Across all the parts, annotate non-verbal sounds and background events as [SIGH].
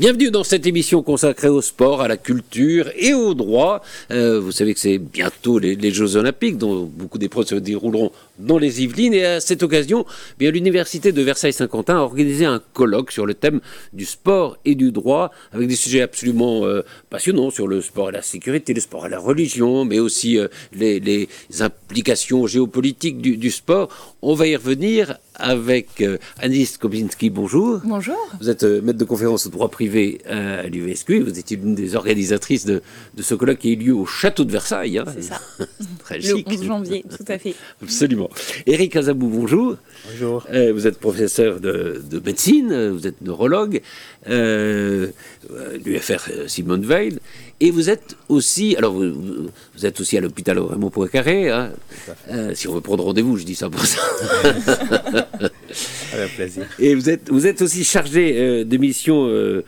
Bienvenue dans cette émission consacrée au sport, à la culture et au droit. Euh, vous savez que c'est bientôt les, Jeux Olympiques, dont beaucoup d'épreuves se dérouleront dans les Yvelines. Et à cette occasion, eh bien l'université de Versailles-Saint-Quentin a organisé un colloque sur le thème du sport et du droit, avec des sujets absolument euh, passionnants sur le sport et la sécurité, le sport et la religion, mais aussi euh, les, implications géopolitiques du, du sport. On va y revenir avec euh, Anis Kobinski. Bonjour. Bonjour. Vous êtes maître de conférence au droit privé à l'UVSQ. Vous étiez l'une des organisatrices de, ce colloque qui a eu lieu au château de Versailles. Hein. C'est ça. [LAUGHS] Très chic. Le 11 janvier, tout à fait. Absolument. Éric Azabou, bonjour. Bonjour. vous êtes professeur de, médecine, vous êtes neurologue, l'UFR Simone Veil. Et vous êtes aussi, alors vous, vous êtes aussi à l'hôpital Raymond Poincaré, hein, euh, si on veut prendre rendez-vous, je dis ça pour ça. Avec plaisir. [LAUGHS] Et vous êtes, vous êtes aussi chargé euh, de mission euh,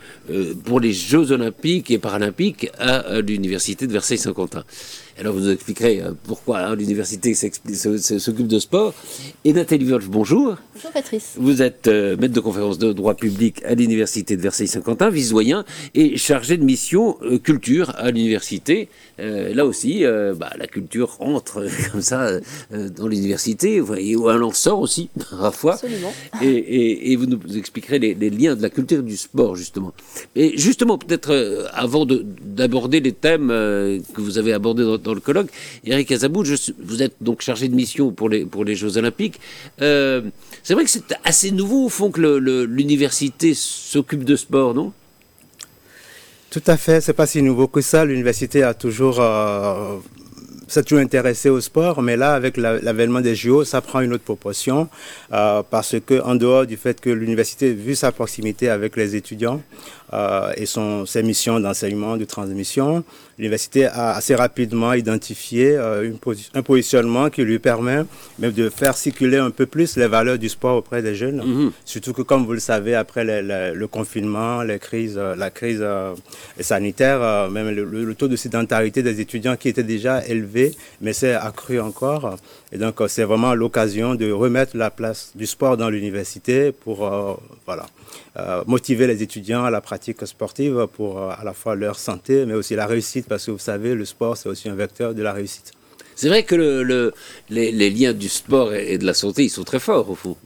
pour les Jeux Olympiques et Paralympiques à l'Université de Versailles-Saint-Quentin. Alors vous nous expliquerez euh, pourquoi hein, l'université s'occupe de sport. Et Nathalie Wolf, bonjour. Bonjour Patrice. Vous êtes euh, maître de conférence de droit public à l'université de Versailles-Saint-Quentin, vice-doyen, et chargé de mission euh, culture à l'université. là aussi, bah, la culture entre [LAUGHS] comme ça dans l'université, ou elle en sort aussi [LAUGHS] parfois. Absolument. Et, vous nous expliquerez les, liens de la culture et du sport justement. Et justement, peut-être avant d'aborder les thèmes que vous avez abordés dans dans le colloque. Eric Azabou, vous êtes donc chargé de mission pour les, Jeux Olympiques. Euh, c'est vrai que c'est assez nouveau, au fond, que l'université s'occupe de sport, non? Tout à fait, c'est pas si nouveau que ça. L'université a toujours euh, s'est toujours intéressé au sport, mais là, avec l'avènement des JO, ça prend une autre proportion euh, parce que, en dehors du fait que l'université, vu sa proximité avec les étudiants, et son, ses missions d'enseignement, de transmission, l'université a assez rapidement identifié euh, une un positionnement qui lui permet même de faire circuler un peu plus les valeurs du sport auprès des jeunes. Mhm. Surtout que, comme vous le savez, après le confinement, les crises, euh, la crise sanitaire, même le, taux de sédentarité des étudiants qui était déjà élevé, mais c'est accru encore. Et donc, c'est vraiment l'occasion de remettre la place du sport dans l'université pour voilà, motiver les étudiants à la pratique sportive pour euh, à la fois leur santé, mais aussi la réussite, parce que vous savez, le sport, c'est aussi un vecteur de la réussite. C'est vrai que le, les, liens du sport et de la santé, ils sont très forts, au fond.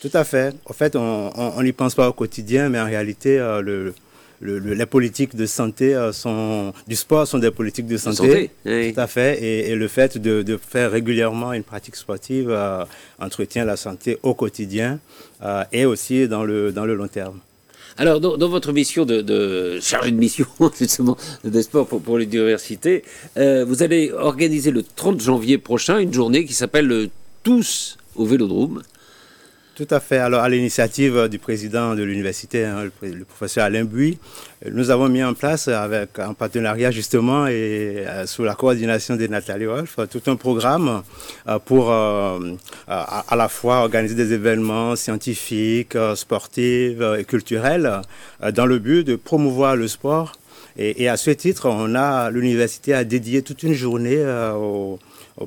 Tout à fait. En fait, on n'y pense pas au quotidien, mais en réalité, euh, le, les politiques de santé euh, sont, du sport sont des politiques de santé. Tout à fait. Et, le fait de, faire régulièrement une pratique sportive entretient la santé au quotidien et aussi dans le, dans le long terme. Alors, dans, votre mission de, de, chargé de mission, [LAUGHS] justement, de sport pour, pour l'université, euh, vous allez organiser le 30 janvier prochain une journée qui s'appelle Tous au Vélodrome. Tout à fait. Alors, à l'initiative du président de l'université, hein, le, professeur Alain Bouy, nous avons mis en place, avec un partenariat justement et euh, sous la coordination de Nathalie Wolf, tout un programme euh, pour euh, à, la fois organiser des événements scientifiques, sportifs et culturels dans le but de promouvoir le sport. Et, et à ce titre, on a l'université a dédié toute une journée au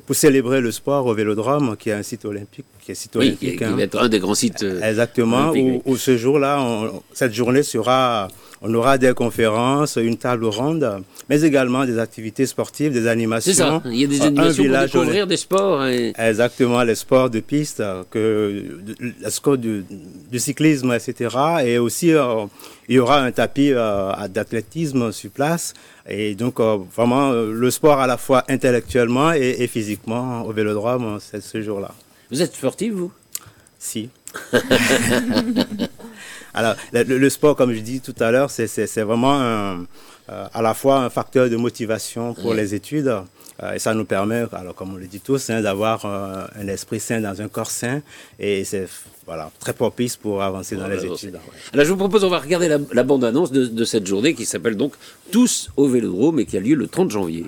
pour célébrer le sport au Vélodrome, qui est un site olympique. Qui est site olympique, qui, hein. va être un des grands sites. Euh, Exactement, où, ce jour-là, cette journée sera, on aura des conférences, une table ronde, mais également des activités sportives, des animations. C'est ça, il y a des animations pour découvrir des sports. Exactement, les sports de piste, que, le sport du, cyclisme, etc. Et aussi, euh, il y aura un tapis euh, d'athlétisme sur place. Et donc, euh, vraiment, le sport à la fois intellectuellement et, physiquement au vélodrome, c'est ce jour-là. Vous êtes sportif, vous? Si. [LAUGHS] Alors, le, sport, comme je dis tout à l'heure, c'est vraiment à la fois un facteur de motivation pour les études euh, et ça nous permet, alors comme on le dit tous, hein, d'avoir euh, un esprit sain dans un corps sain. Et c'est voilà, très propice pour avancer dans les études. Alors je vous propose, on va regarder la, bande-annonce de, de, cette journée qui s'appelle donc Tous au Vélodrome et qui a lieu le 30 janvier.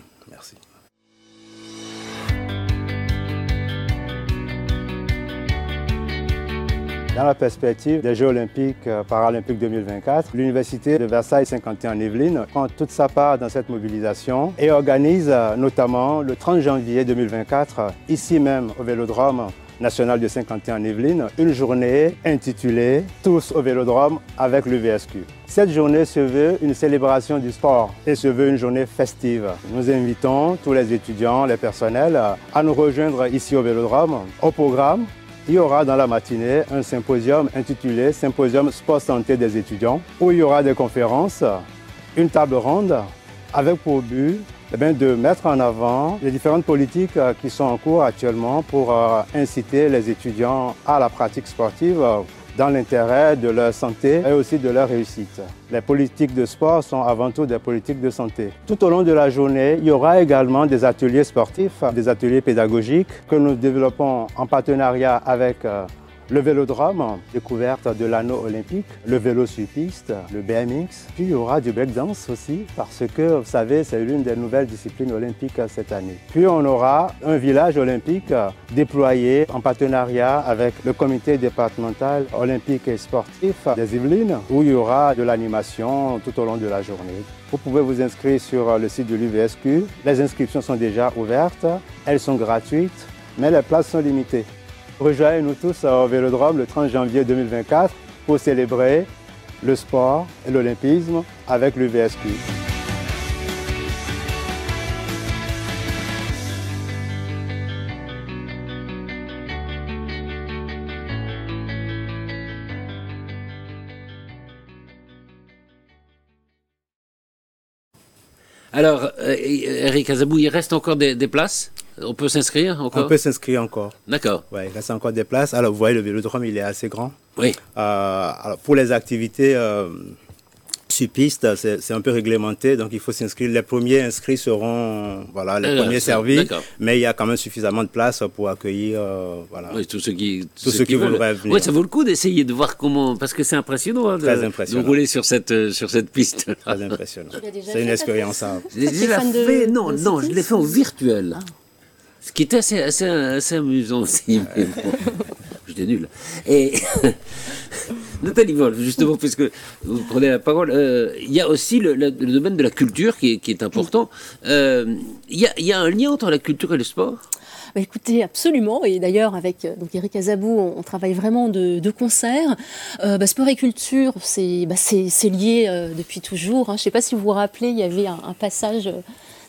Dans la perspective des Jeux olympiques euh, paralympiques 2024, l'Université de Versailles 51 en Yvelines prend toute sa part dans cette mobilisation et organise euh, notamment le 30 janvier 2024, ici même au Vélodrome, national de Saint-Quentin en Yvelines, une journée intitulée Tous au Vélodrome avec le VSQ. Cette journée se veut une célébration du sport et se veut une journée festive. Nous invitons tous les étudiants, les personnels à nous rejoindre ici au Vélodrome. Au programme, il y aura dans la matinée un symposium intitulé Symposium Sport Santé des étudiants où il y aura des conférences, une table ronde avec pour but eh de mettre en avant les différentes politiques euh, qui sont en cours actuellement pour euh, inciter les étudiants à la pratique sportive euh, dans l'intérêt de leur santé et aussi de leur réussite. Les politiques de sport sont avant tout des politiques de santé. Tout au long de la journée, il y aura également des ateliers sportifs, des ateliers pédagogiques que nous développons en partenariat avec le vélodrome, découverte de l'anneau olympique, le vélo sur piste, le BMX. Puis il y aura du breakdance aussi, parce que vous savez, c'est l'une des nouvelles disciplines olympiques cette année. Puis on aura un village olympique déployé en partenariat avec le comité départemental olympique et sportif des Yvelines, où il y aura de l'animation tout au long de la journée. Vous pouvez vous inscrire sur le site de l'UVSQ. Les inscriptions sont déjà ouvertes, elles sont gratuites, mais les places sont limitées. Rejoignez-nous tous au Vélodrome le 30 janvier 2024 pour célébrer le sport et l'olympisme avec le VSQ. Alors, euh, Eric Azabou, il reste encore des places? On peut s'inscrire encore? On peut s'inscrire encore. D'accord. Ouais, il reste encore des places. Alors, vous voyez, le vélodrome, il est assez grand. Oui. Euh, alors, pour les activités euh, sur piste, c'est un peu réglementé, donc il faut s'inscrire. Les premiers inscrits seront voilà, les euh, premiers servis, mais il y a quand même suffisamment de place pour accueillir voilà, oui, tous ceux qui, tous ceux qui, voudraient venir. Oui, ça vaut le coup d'essayer de voir comment, parce que c'est impressionnant, hein, Très impressionnant. de, rouler sur cette, sur cette piste. Très impressionnant. C'est une expérience à... Je l'ai fait, non, non, je l'ai fait en virtuel. Ah. Ce qui était assez, assez, assez amusant aussi. [LAUGHS] J'étais nul. Et [LAUGHS] Nathalie Wolf, justement, puisque vous prenez la parole, euh, il y a aussi le, domaine de la culture qui est, qui est important. Euh, il y, y, a un lien entre la culture et le sport? Bah, écoutez, absolument. Et d'ailleurs, avec euh, donc Eric Azabou, on, travaille vraiment de, de concert. Euh, bah, sport et culture, c'est bah, lié euh, depuis toujours. Hein. Je ne sais pas si vous vous rappelez, il y avait un, un passage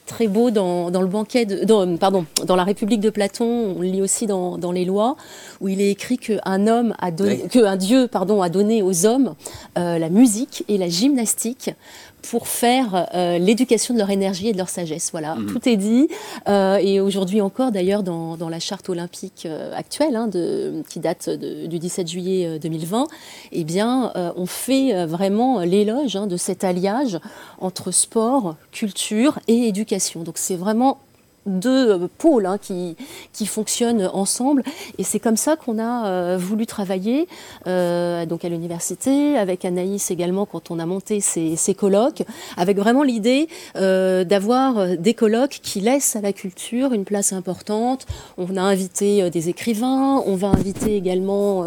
très beau dans, le banquet, de, dans, pardon, dans la République de Platon, on lit aussi dans, les lois, où il est écrit qu'un homme a donné, qu'un dieu, pardon, a donné aux hommes euh, la musique et la gymnastique pour faire euh, l'éducation de leur énergie et de leur sagesse. Voilà, mhm. tout est dit. Euh, et aujourd'hui encore, d'ailleurs, dans, la charte olympique euh, actuelle, hein, de, qui date du 17 juillet 2020, eh bien, on fait vraiment l'éloge hein, de cet alliage entre sport, culture et éducation. Donc c'est vraiment deux euh, pôles hein, qui, qui fonctionnent ensemble. Et c'est comme ça qu'on a euh, voulu travailler euh, donc à l'université, avec Anaïs également quand on a monté ces, ces colloques, avec vraiment l'idée d'avoir des colloques qui laissent à la culture une place importante. On a invité des écrivains, on va inviter également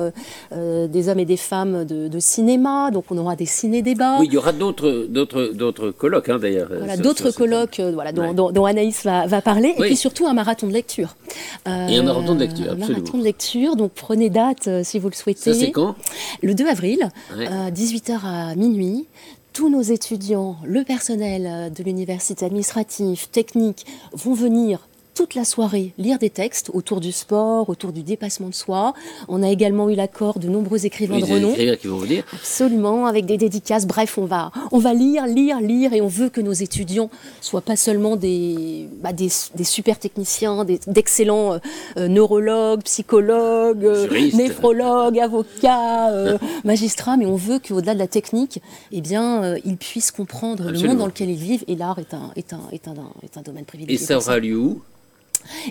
des hommes et des femmes de, cinéma, donc on aura des ciné-débats. Oui, il y aura d'autres, d'autres, d'autres colloques hein, d'ailleurs. Voilà, d'autres colloques voilà, dont, dont, Anaïs va, va parler et puis surtout un marathon de lecture. Euh, et un marathon de lecture, absolument. Un marathon de lecture, donc prenez date euh, si vous le souhaitez. Ça c'est quand? Le 2 avril, 18h euh, à minuit tous nos étudiants, le personnel de l'université administrative, technique, vont venir toute la soirée lire des textes autour du sport, autour du dépassement de soi. On a également eu l'accord de nombreux écrivains de renom. qui vont venir. Absolument, avec des dédicaces. Bref, on va, on va lire, lire, lire, et on veut que nos étudiants soient pas seulement des, bah, des, super techniciens, d'excellents euh, neurologues, psychologues, euh, néphrologues, avocats, euh, [LAUGHS] magistrats, mais on veut qu'au-delà de la technique, eh bien, ils puissent comprendre le monde dans lequel ils vivent. Et l'art est un, est, un, est, un, est un domaine privilégié. Et ça aura lieu où?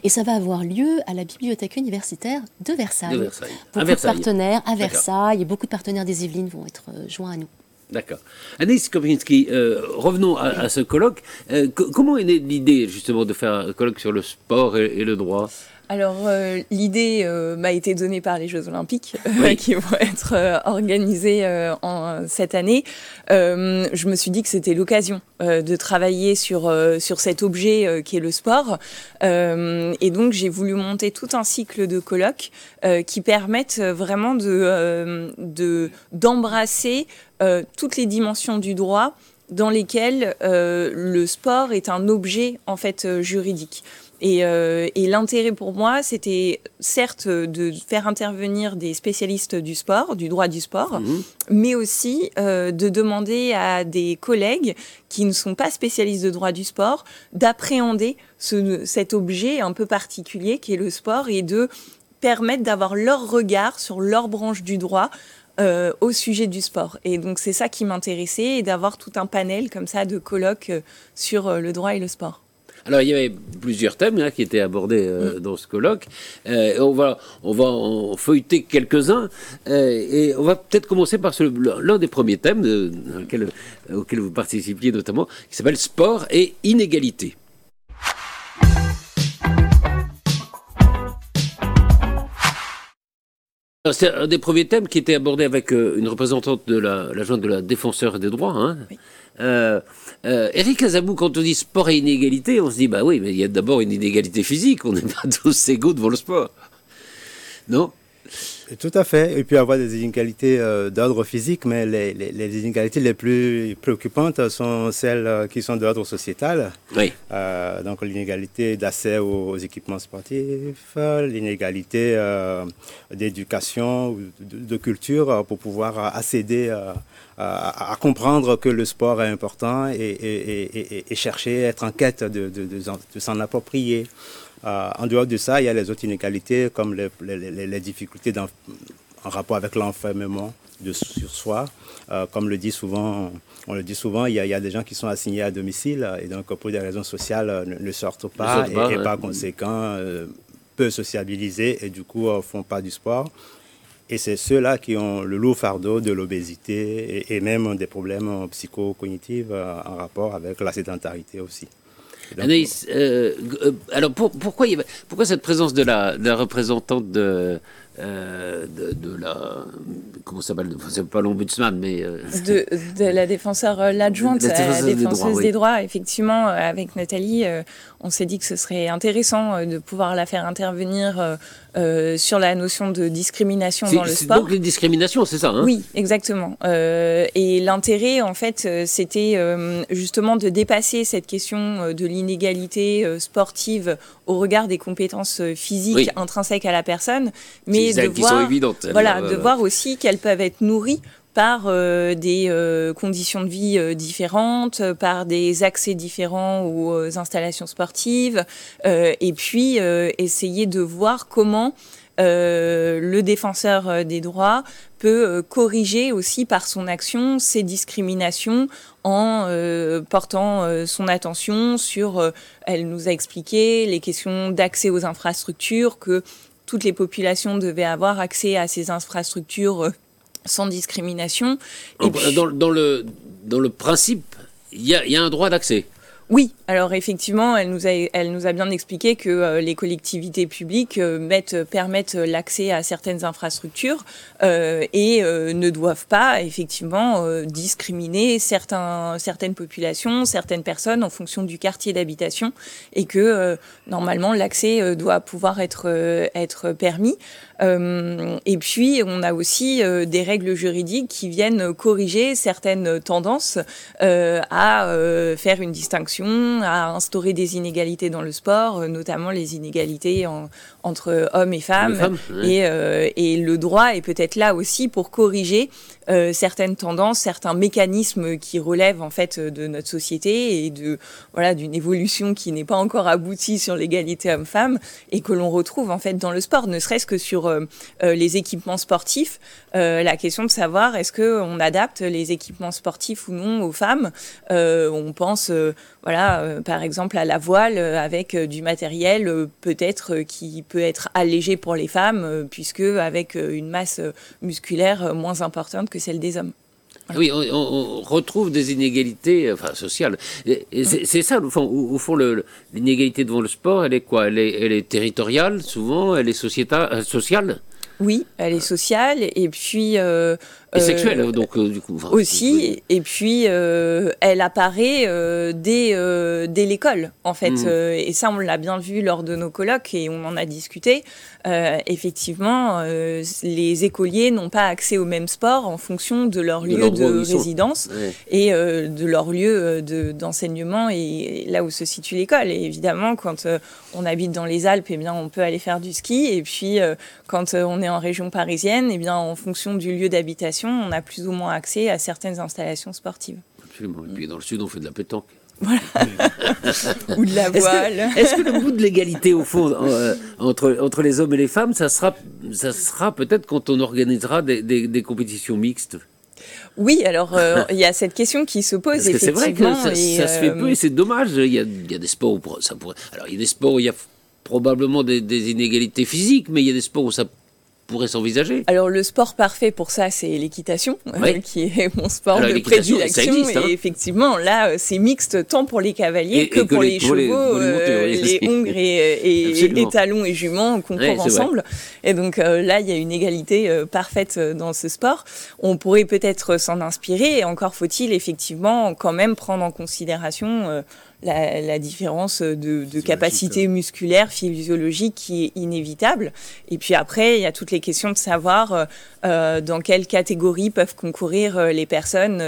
Et ça va avoir lieu à la bibliothèque universitaire de Versailles. De Versailles. Beaucoup de partenaires à Versailles et beaucoup de partenaires des Yvelines vont être euh, joints à nous. D'accord. Anis Kopinski, euh, revenons à, ce colloque. Euh, comment est née l'idée justement de faire un colloque sur le sport et le droit? Alors l'idée m'a été donnée par les Jeux Olympiques qui vont être organisés en, cette année. je me suis dit que c'était l'occasion de travailler sur, sur cet objet qui est le sport. et donc j'ai voulu monter tout un cycle de colloques qui permettent vraiment de, d'embrasser toutes les dimensions du droit dans lesquels euh, le sport est un objet en fait euh, juridique. Et, euh, et l'intérêt pour moi, c'était certes de faire intervenir des spécialistes du sport, du droit du sport, mhm. mais aussi de demander à des collègues qui ne sont pas spécialistes de droit du sport d'appréhender ce, cet objet un peu particulier qui est le sport et de permettre d'avoir leur regard sur leur branche du droit euh, au sujet du sport. Et donc c'est ça qui m'intéressait, et d'avoir tout un panel comme ça de colloques euh, sur euh, le droit et le sport. Alors, il y avait plusieurs thèmes hein, qui étaient abordés mm. dans ce colloque. on, va, on va en feuilleter quelques-uns. et on va peut-être commencer par l'un des premiers thèmes auxquels vous participiez notamment, qui s'appelle Sport et inégalité. C'est un des premiers thèmes qui était abordé avec euh, une représentante de la, la de la défenseur des droits. Hein. Euh, euh, Eric Azabou, quand on dit sport et inégalité, on se dit bah oui, mais il y a d'abord une inégalité physique. On n'est pas [LAUGHS] tous égaux devant le sport, non? Tout à fait. Il peut y avoir des inégalités euh, d'ordre physique, mais les, les, inégalités les plus préoccupantes sont celles euh, qui sont d'ordre sociétal. Oui. Euh, donc l'inégalité d'accès aux, équipements sportifs, l'inégalité d'éducation, de, de, culture pour pouvoir accéder à, comprendre que le sport est important et, et, et, chercher, être en quête de, de s'en approprier. Euh, en dehors de ça, il y a les autres inégalités comme les, les, difficultés en rapport avec l'enfermement de sur soi. Euh, comme le dit souvent, on le dit souvent, il y, a, il y, a, des gens qui sont assignés à domicile et donc pour des raisons sociales ne, sortent pas et, par conséquent euh, peu sociabilisés et du coup ne font pas du sport. Et c'est ceux-là qui ont le lourd fardeau de l'obésité et, et, même des problèmes psychocognitifs en rapport avec la sédentarité aussi. Anaïs, euh, euh, alors pourquoi, pourquoi cette présence de la, de la représentante de, euh, de, la comment ça s'appelle c'est pas l'ombudsman mais euh, de, de, la défenseur euh, l'adjointe la défenseuse des droits, effectivement avec Nathalie on s'est dit que ce serait intéressant de pouvoir la faire intervenir sur la notion de discrimination dans le sport. donc les discriminations c'est ça hein? Oui exactement. Et l'intérêt en fait c'était justement de dépasser cette question de l'inégalité sportive au regard des compétences physiques intrinsèques à la personne mais de voir, Voilà, de voir aussi qu'elles peuvent être nourries par euh, des euh, conditions de vie euh, différentes, par des accès différents aux installations sportives, et puis essayer de voir comment le défenseur des droits peut corriger aussi par son action ces discriminations en portant son attention sur, elle nous a expliqué, les questions d'accès aux infrastructures, que toutes les populations devaient avoir accès à ces infrastructures euh, sans discrimination. Et dans, dans, le, dans le principe, il y y a un droit d'accès. Oui, alors effectivement, elle nous a, elle nous a bien expliqué que euh, les collectivités publiques euh, mettent, permettent l'accès à certaines infrastructures euh, et ne doivent pas effectivement discriminer certains, certaines populations, certaines personnes en fonction du quartier d'habitation et que normalement l'accès doit pouvoir être, être permis. et puis, on a aussi des règles juridiques qui viennent corriger certaines tendances à faire une distinction à instaurer des inégalités dans le sport, euh, notamment les inégalités entre hommes et femmes. Euh, et, le droit est peut-être là aussi pour corriger euh, certaines tendances, certains mécanismes qui relèvent en fait de notre société et de voilà d'une évolution qui n'est pas encore aboutie sur l'égalité homme-femme et que l'on retrouve en fait dans le sport, ne serait-ce que sur les équipements sportifs. la question de savoir est-ce que on adapte les équipements sportifs ou non aux femmes? on pense voilà euh, par exemple à la voile euh, avec euh, du matériel peut-être qui peut être allégé pour les femmes, puisque avec une masse musculaire moins importante que celle des hommes. Oui, on, retrouve des inégalités enfin, sociales. C'est ça, au fond, au, fond l'inégalité devant le sport, elle est quoi? Elle est, elle est territoriale, souvent, elle est sociétale, sociale? Oui, elle est sociale. Et puis euh, et sexuelle, euh, donc euh, du coup. aussi, et puis euh, elle apparaît dès, dès l'école, en fait. Mm. et ça, on l'a bien vu lors de nos colloques et on en a discuté. effectivement, les écoliers n'ont pas accès au même sport en fonction de leur lieu de, résidence et de leur lieu d'enseignement et là où se situe l'école. Et évidemment, quand on habite dans les Alpes, eh bien, on peut aller faire du ski. Et puis, quand on est en région parisienne, eh bien, en fonction du lieu d'habitation, on a plus ou moins accès à certaines installations sportives. Absolument. Et puis dans le sud, on fait de la pétanque. Voilà. [LAUGHS] Ou de la voile. Est-ce que, le bout de l'égalité, au fond, euh, entre, entre les hommes et les femmes, ça sera, ça sera peut-être quand on organisera des, des, compétitions mixtes? Oui, alors euh, il y a cette question qui se pose. C'est vrai que ça, se fait peu et c'est dommage. Il y, a, il y, a, des sports où ça pourrait. Alors il y a des sports où il y a probablement des, des, inégalités physiques, mais il y a des sports où ça pourrait s'envisager Alors le sport parfait pour ça, c'est l'équitation, euh, qui est mon sport de prédilection. Hein. Et effectivement, là, euh, c'est mixte tant pour les cavaliers que, pour les, chevaux, les, euh, hongres et, talons et juments concourent ensemble. Et donc là, il y a une égalité parfaite dans ce sport. On pourrait peut-être s'en inspirer, et encore faut-il effectivement quand même prendre en considération la, différence de, capacité musculaire, physiologique qui est inévitable. Et puis après, il y a toutes les questions de savoir euh, euh, dans quelle catégorie peuvent concourir euh, les personnes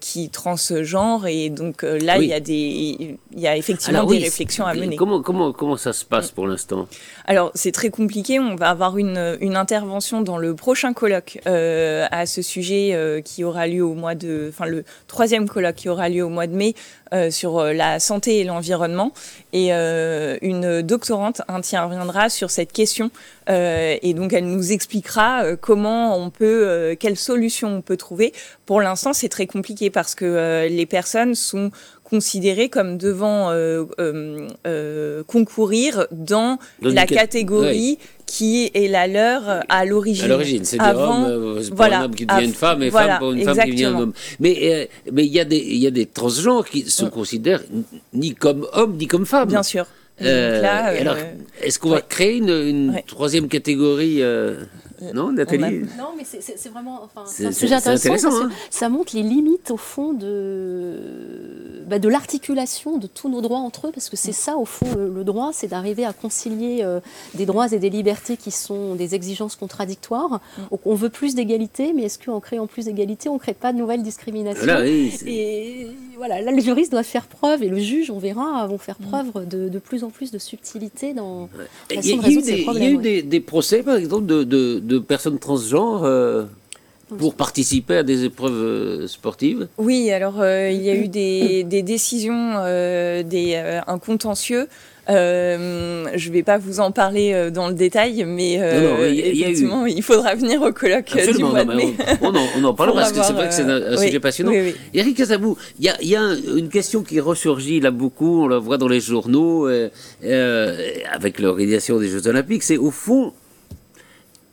qui transgenrent. Et donc là, il, y a des, il y a effectivement des réflexions à mener. Comment, comment, comment ça se passe pour l'instant? Alors, c'est très compliqué. On va avoir une, une intervention dans le prochain colloque à ce sujet qui aura lieu au mois de... Enfin, le troisième colloque qui aura lieu au mois de mai euh, sur euh, la santé et l'environnement. Et euh, une doctorante interviendra sur cette question. et donc, elle nous expliquera comment on peut, quelles solutions on peut trouver. Pour l'instant, c'est très compliqué parce que les personnes sont considérées comme devant concourir dans, la catégorie qui est la leur euh, à l'origine. À l'origine, c'est des hommes, euh, pas un homme qui devient une femme et femme pour une femme qui devient un homme. Mais euh, mais il y a des il y a des transgenres qui se mm. considèrent ni comme hommes ni comme femmes. Bien sûr. alors, est-ce qu'on va créer une, troisième catégorie non, Nathalie Non, mais c'est vraiment enfin, un sujet intéressant. Hein. ça montre les limites, au fond, de, bah, de l'articulation de tous nos droits entre eux, parce que c'est ça, au fond, le, droit, c'est d'arriver à concilier euh, des droits et des libertés qui sont des exigences contradictoires. Mm. on veut plus d'égalité, mais est-ce qu'en créant plus d'égalité, on ne crée pas de nouvelles discriminations Et voilà, là, le juriste doit faire preuve, et le juge, on verra, vont faire mm. preuve de, de plus en plus de subtilité dans la façon de résoudre ces problèmes. Il y a eu des, procès, par exemple, de de personnes transgenres euh, pour participer à des épreuves euh, sportives Oui, alors euh, il y a eu des, [COUGHS] décisions, des, un contentieux. je ne vais pas vous en parler dans le détail, mais effectivement, il faudra venir au colloque du mois de mai. On, en, [LAUGHS] parlera parce que c'est vrai que c'est un, sujet passionnant. Eric Casabou, il y a, une question qui ressurgit là beaucoup, on la voit dans les journaux, avec l'organisation des Jeux Olympiques, c'est au fond,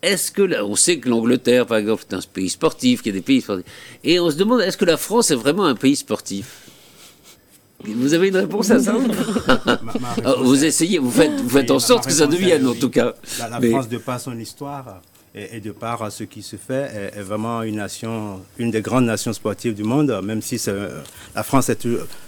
est-ce que on sait que l'Angleterre, par exemple, est un pays sportif, qu'il y a des pays sportifs, et on se demande est-ce que la France est vraiment un pays sportif? Vous avez une réponse à ça? [LAUGHS] Vous essayez, vous faites, vous faites en sorte que ça devienne, en tout cas. La, France, de par son histoire et, de par ce qui se fait, est, vraiment une nation, une des grandes nations sportives du monde, même si la France est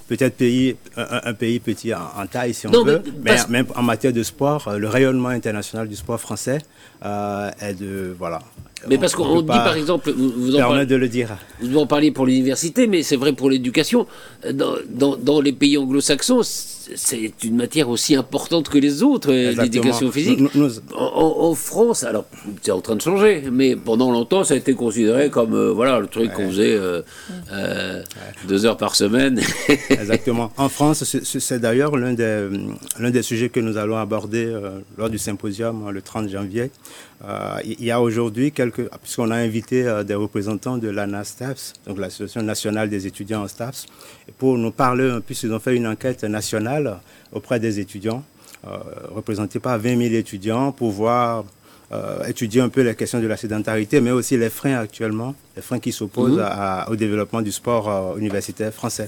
peut-être pays, un, pays petit en, taille, si on veut, mais, même en matière de sport, le rayonnement international du sport français euh, est de. Voilà. Mais parce qu'on dit par exemple, vous, en parlez, de le dire. Vous en parliez pour l'université, mais c'est vrai pour l'éducation. Dans, dans, dans, les pays anglo-saxons, c'est une matière aussi importante que les autres, euh, l'éducation physique. En, France, alors c'est en train de changer, mais pendant longtemps, ça a été considéré comme euh, voilà le truc qu'on faisait euh, deux heures par semaine. [LAUGHS] Exactement. En France, c'est d'ailleurs l'un des, l'un des sujets que nous allons aborder lors du symposium le 30 janvier. Il y a aujourd'hui quelques, puisqu'on a invité des représentants de l'ANASTAPS, donc l'Association nationale des étudiants en STAPS, pour nous parler, puisqu'ils ont fait une enquête nationale auprès des étudiants, euh, représentés par 20 000 étudiants, pour voir étudier un peu les questions de la sédentarité, mais aussi les freins actuellement, les freins qui s'opposent mhm. au développement du sport universitaire français.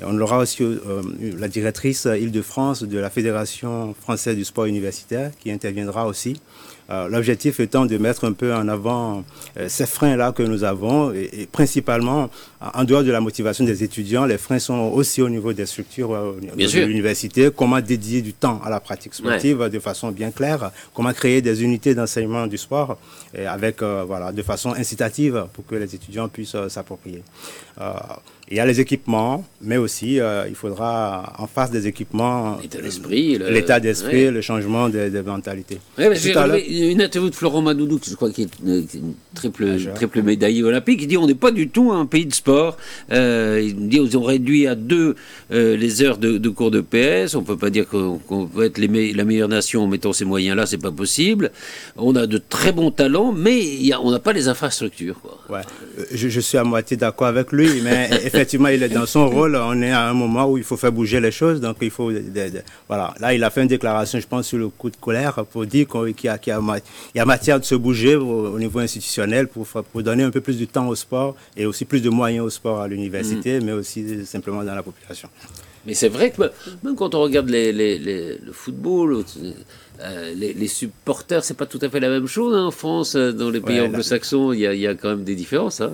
on aura aussi la directrice Île-de-France de la Fédération française du sport universitaire qui interviendra aussi euh, l'objectif étant de mettre un peu en avant euh, ces freins-là que nous avons et, principalement, en dehors de la motivation des étudiants, les freins sont aussi au niveau des structures euh, de l'université. Comment dédier du temps à la pratique sportive de façon bien claire, comment créer des unités d'enseignement du sport et avec, voilà, de façon incitative pour que les étudiants puissent s'approprier? Il y a les équipements, mais aussi il faudra en face des équipements l'état d'esprit, le, changement des, mentalités une interview de Florent Madoudou, je crois qu'il est une triple, triple médaillé olympique, il dit on n'est pas du tout un pays de sport. Euh, il dit ils ont réduit à deux euh, les heures de, cours de PS. On peut pas dire qu'on peut être la meilleure nation en mettant ces moyens-là, c'est pas possible. On a de très bons talents, mais on n'a pas les infrastructures. Ouais. Euh, je, suis à moitié d'accord avec lui, mais effectivement, [LAUGHS] il est dans son rôle. On est à un moment où il faut faire bouger les choses, donc il faut. voilà. Là, il a fait une déclaration, je pense, sur le coup de colère pour dire qu'il y a, qu a il y a matière de se bouger au, niveau institutionnel pour, pour, donner un peu plus de temps au sport et aussi plus de moyens au sport à l'université, mm. mais aussi simplement dans la population. Mais c'est vrai que même quand on regarde les, le football, euh, les, supporters, c'est pas tout à fait la même chose hein, en France. Euh, dans les pays anglo-saxons, il y, y, a quand même des différences. Hein.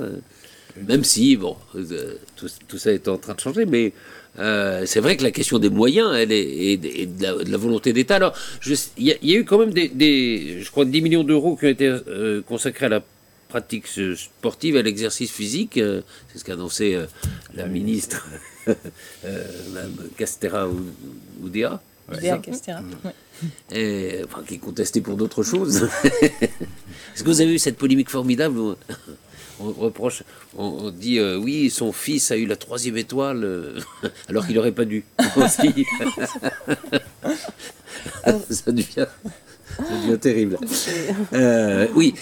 Même si, bon, euh, tout, tout, ça est en train de changer, mais euh, c'est vrai que la question des moyens elle est, et, de, la, volonté d'État. Alors, il y, a eu quand même des, je crois, 10 millions d'euros qui ont été euh, consacrés à la pratique sportive, à l'exercice physique. Euh, c'est ce qu'a annoncé la ministre [LAUGHS] Castera Oudéa. Oudéa Castera, et, enfin, qui est contestée pour d'autres choses. [LAUGHS] Est-ce que vous avez eu cette polémique formidable on reproche, on, dit euh, oui, son fils a eu la troisième étoile, euh, [LAUGHS] alors qu'il n'aurait pas dû. [LAUGHS] [LAUGHS] ça, devient, terrible. Euh, oui,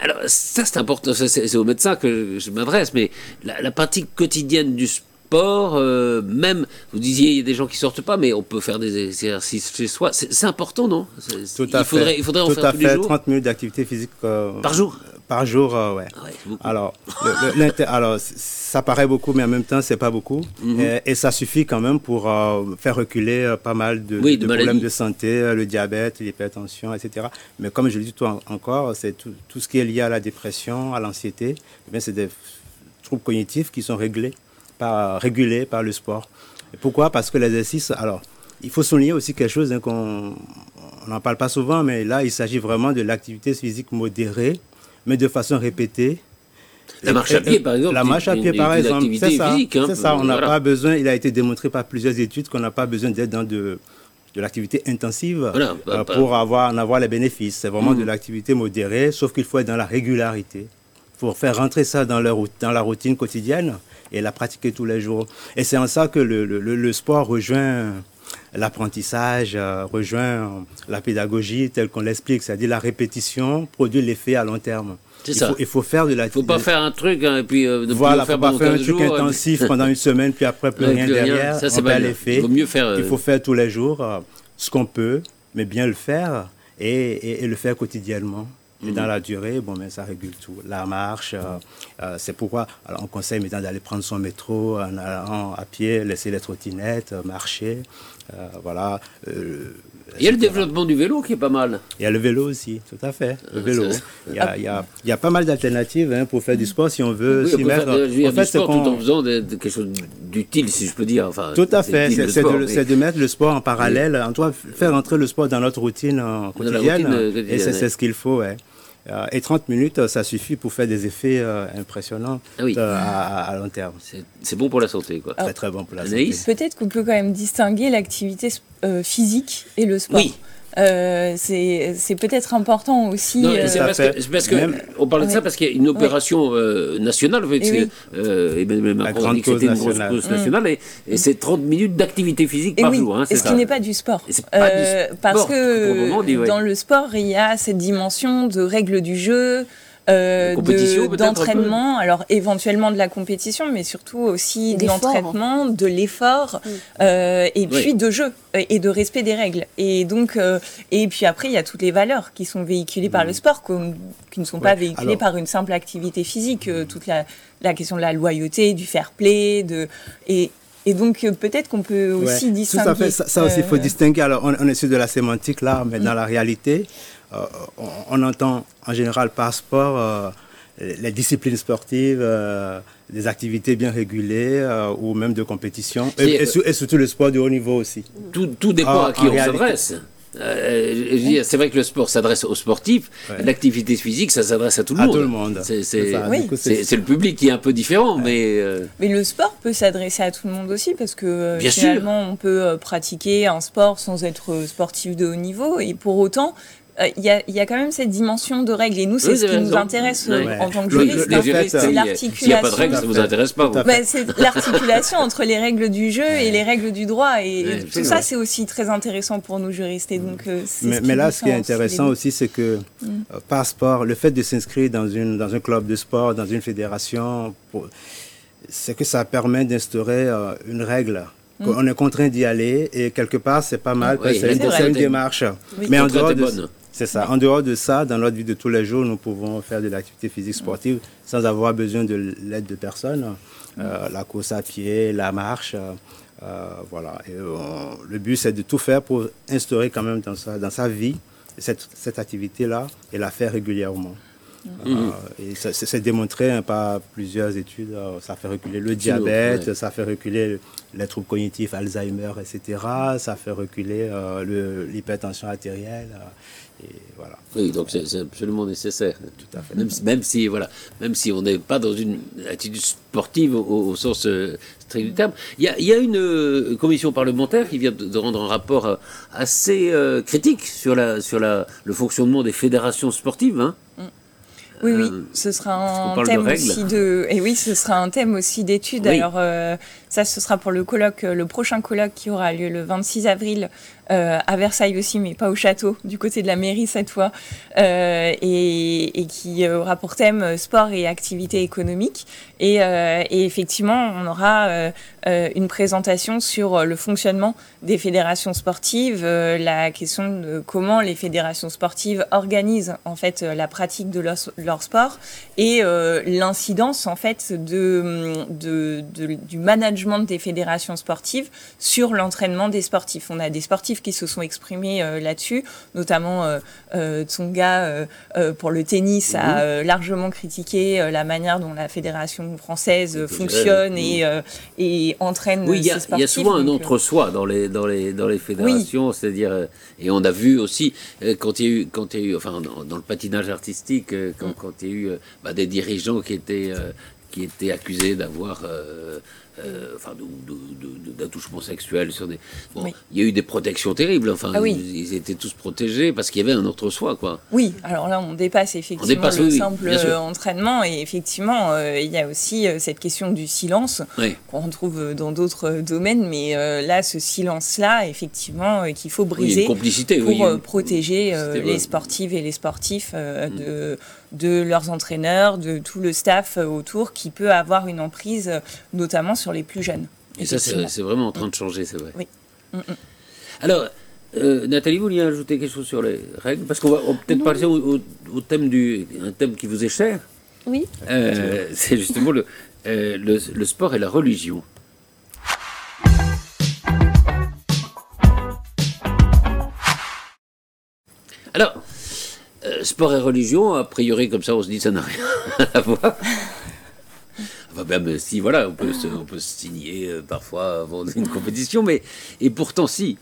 alors ça c'est important, c'est au médecin que je m'adresse, mais la, pratique quotidienne du sport, même, vous disiez, il y a des gens qui sortent pas, mais on peut faire des exercices chez soi. C'est important, non? Tout à il faudrait, fait. Il faudrait en Tout faire à tous fait, les jours? 30 minutes d'activité physique par jour? Par jour, euh, ouais. Ah alors, alors, ça paraît beaucoup, mais en même temps, c'est pas beaucoup. Mhm. et, ça suffit quand même pour euh, faire reculer euh, pas mal de, problèmes de santé, le diabète, l'hypertension, etc. Mais comme je le dis tout encore, c'est tout, tout, ce qui est lié à la dépression, à l'anxiété. Eh c'est des troubles cognitifs qui sont réglés par, régulés par le sport. Et pourquoi? Parce que l'exercice, alors, il faut souligner aussi quelque chose hein, qu'on n'en parle pas souvent, mais là, il s'agit vraiment de l'activité physique modérée mais de façon répétée. La marche à pied, par exemple. La marche à pied, par exemple. C'est ça. Hein, c'est ça. On n'a pas besoin. Il a été démontré par plusieurs études qu'on n'a pas besoin d'être dans de, de l'activité intensive euh, bah, pour avoir, en avoir les bénéfices. C'est vraiment de mm. l'activité modérée, sauf qu'il faut être dans la régularité. Pour faire rentrer ça dans, leur, dans la routine quotidienne et la pratiquer tous les jours. Et c'est en ça que le, le, le sport rejoint l'apprentissage, euh, rejoint la pédagogie telle qu'on l'explique, c'est-à-dire la répétition produit l'effet à long terme. C'est ça. il faut faire de la. Il faut pas faire un truc hein, et puis euh, voilà, faut pas faire un truc intensif [LAUGHS] pendant une semaine puis après plus rien derrière. Ça c'est pas l'effet. Il faut mieux faire. Il faut faire tous les jours ce qu'on peut, mais bien le faire et, et le faire quotidiennement. Et dans la durée, bon, mais ça régule tout. La marche, euh, euh, c'est pourquoi alors on conseille maintenant d'aller prendre son métro en allant à pied, laisser les trottinettes, euh, marcher. voilà. il y a le développement du vélo qui est pas mal. Il y a le vélo aussi, tout à fait. Le vélo. Il y a, il y a, il y a pas mal d'alternatives hein, pour faire du sport si on veut s'y mettre. en fait, sport tout en faisant de, quelque chose d'utile, si je peux dire. Enfin, tout à fait. C'est de, de, mettre le sport en parallèle. En toi, faire entrer le sport dans notre routine quotidienne. quotidienne et c'est ce qu'il faut. Ouais. Euh, et 30 minutes, ça suffit pour faire des effets euh, impressionnants ah euh, à, long terme. C'est bon pour la santé, quoi. Très, très bon pour la santé. Peut-être qu'on peut quand même distinguer l'activité physique et le sport. Oui. Euh, c'est peut-être important aussi. Non, c'est parce, que, parce que on parle de ça parce qu'il y a une opération euh, nationale. Fait, et, oui. Emmanuel Macron a dit que c'était une grosse cause nationale et, et c'est 30 minutes d'activité physique par jour. Hein, et ce qui n'est pas du sport. Pas euh, du sport parce que dans le sport, il y a cette dimension de règles du jeu. Euh, d'entraînement, alors éventuellement de la compétition, mais surtout aussi de l'entraînement, de l'effort, mm. euh, et puis de jeu et de respect des règles. Et donc, euh, et puis après, il y a toutes les valeurs qui sont véhiculées par le mm. sport, qui ne sont pas véhiculées par une simple activité physique. toute la, la, question de la loyauté, du fair play, de et et donc, peut-être qu'on peut aussi distinguer. Tout à fait, ça, aussi, il faut distinguer. Alors, on, on, est sur de la sémantique là, mais mm. dans la réalité, euh, on, entend en général par sport euh, les disciplines sportives, euh, des activités bien régulées ou même de compétition, et, surtout le sport de haut niveau aussi. Tout, dépend à qui on s'adresse. c'est vrai que le sport s'adresse aux sportifs, l'activité physique, ça s'adresse à tout le monde. À tout le monde. C'est le public qui est un peu différent, mais. Mais le sport peut s'adresser à tout le monde aussi, parce que finalement, on peut pratiquer un sport sans être sportif de haut niveau, et pour autant, il euh, y, a, quand même cette dimension de règles. Et nous, c'est ce qui nous intéresse euh, en tant que juristes. C'est l'articulation. S'il n'y a pas de règles, ça ne vous intéresse pas. c'est l'articulation entre les règles du jeu et les règles du droit. Et tout ça, c'est aussi très intéressant pour nous juristes. Et donc, euh, mais, là, ce qui est intéressant aussi, c'est que mm. par sport, le fait de s'inscrire dans, une, dans un club de sport, dans une fédération, c'est que ça permet d'instaurer une règle. Mm. On est contraint d'y aller et quelque part, c'est pas mal. c'est une, démarche. Mais en dehors de, c'est ça. En dehors de ça, dans notre vie de tous les jours, nous pouvons faire de l'activité physique sportive sans avoir besoin de l'aide de personne. Euh, la course à pied, la marche. Euh, voilà. Et, le but, c'est de tout faire pour instaurer quand même dans sa, dans sa vie cette, cette activité-là et la faire régulièrement. Euh, et c'est démontré hein, par plusieurs études. ça fait reculer le diabète, ça fait reculer les troubles cognitifs, Alzheimer, etc. Ça fait reculer l'hypertension artérielle. Oui, donc c'est absolument nécessaire. Tout à fait. Même, si, voilà, même si on n'est pas dans une attitude sportive au, sens euh, strict du terme. Il y a, une euh, commission parlementaire qui vient de, rendre un rapport euh, assez critique sur, la, sur la, le fonctionnement des fédérations sportives. Hein. Mm. Oui, oui, ce sera un thème aussi de. Et oui, ce sera un thème aussi d'étude. Alors, ça, ce sera pour le colloque, le prochain colloque qui aura lieu le 26 avril euh, à Versailles aussi, mais pas au château, du côté de la mairie cette fois, euh, et, qui euh, aura pour thème sport et activité économique. Et, effectivement, on aura une présentation sur le fonctionnement des fédérations sportives, la question de comment les fédérations sportives organisent en fait la pratique de leur, sport et l'incidence en fait du management des fédérations sportives sur l'entraînement des sportifs. On a des sportifs qui se sont exprimés euh, là-dessus, notamment euh, euh, Tsonga pour le tennis a mhm. largement critiqué la manière dont la fédération française fonctionne et, et entraîne oui, sportifs. Il y a souvent un entre-soi dans les, dans, les, dans les fédérations, c'est-à-dire, et on a vu aussi, quand il y a eu, quand il y a eu enfin, dans, le patinage artistique, quand, mm. quand il y a eu bah, des dirigeants qui étaient, qui étaient accusés d'avoir euh, enfin, d'attouchement sexuel sur des. Bon, il y a eu des protections terribles. Enfin, ah ils, étaient tous protégés parce qu'il y avait un autre soi, quoi. Oui, alors là, on dépasse effectivement le simple euh, entraînement et effectivement, euh, il y a aussi cette question du silence qu'on retrouve dans d'autres domaines, mais là, ce silence-là, effectivement, qu'il faut briser complicité, pour protéger les sportives et les sportifs mm. de de leurs entraîneurs, de tout le staff autour qui peut avoir une emprise, notamment sur les plus jeunes. Et ça, c'est vraiment en train de changer, c'est vrai. Oui. Mm, mm. Alors, euh, Nathalie, vous vouliez ajouter quelque chose sur les règles? Parce qu'on va peut-être passer au, thème du, un thème qui vous est cher. Oui. Euh, [LAUGHS] c'est justement le, euh, le, le sport et la religion. Alors, sport et religion, a priori, comme ça, on se dit ça n'a rien [LAUGHS] à voir. Enfin, même si, voilà, on peut se, on peut se signer euh, parfois avant une compétition, mais et pourtant, si.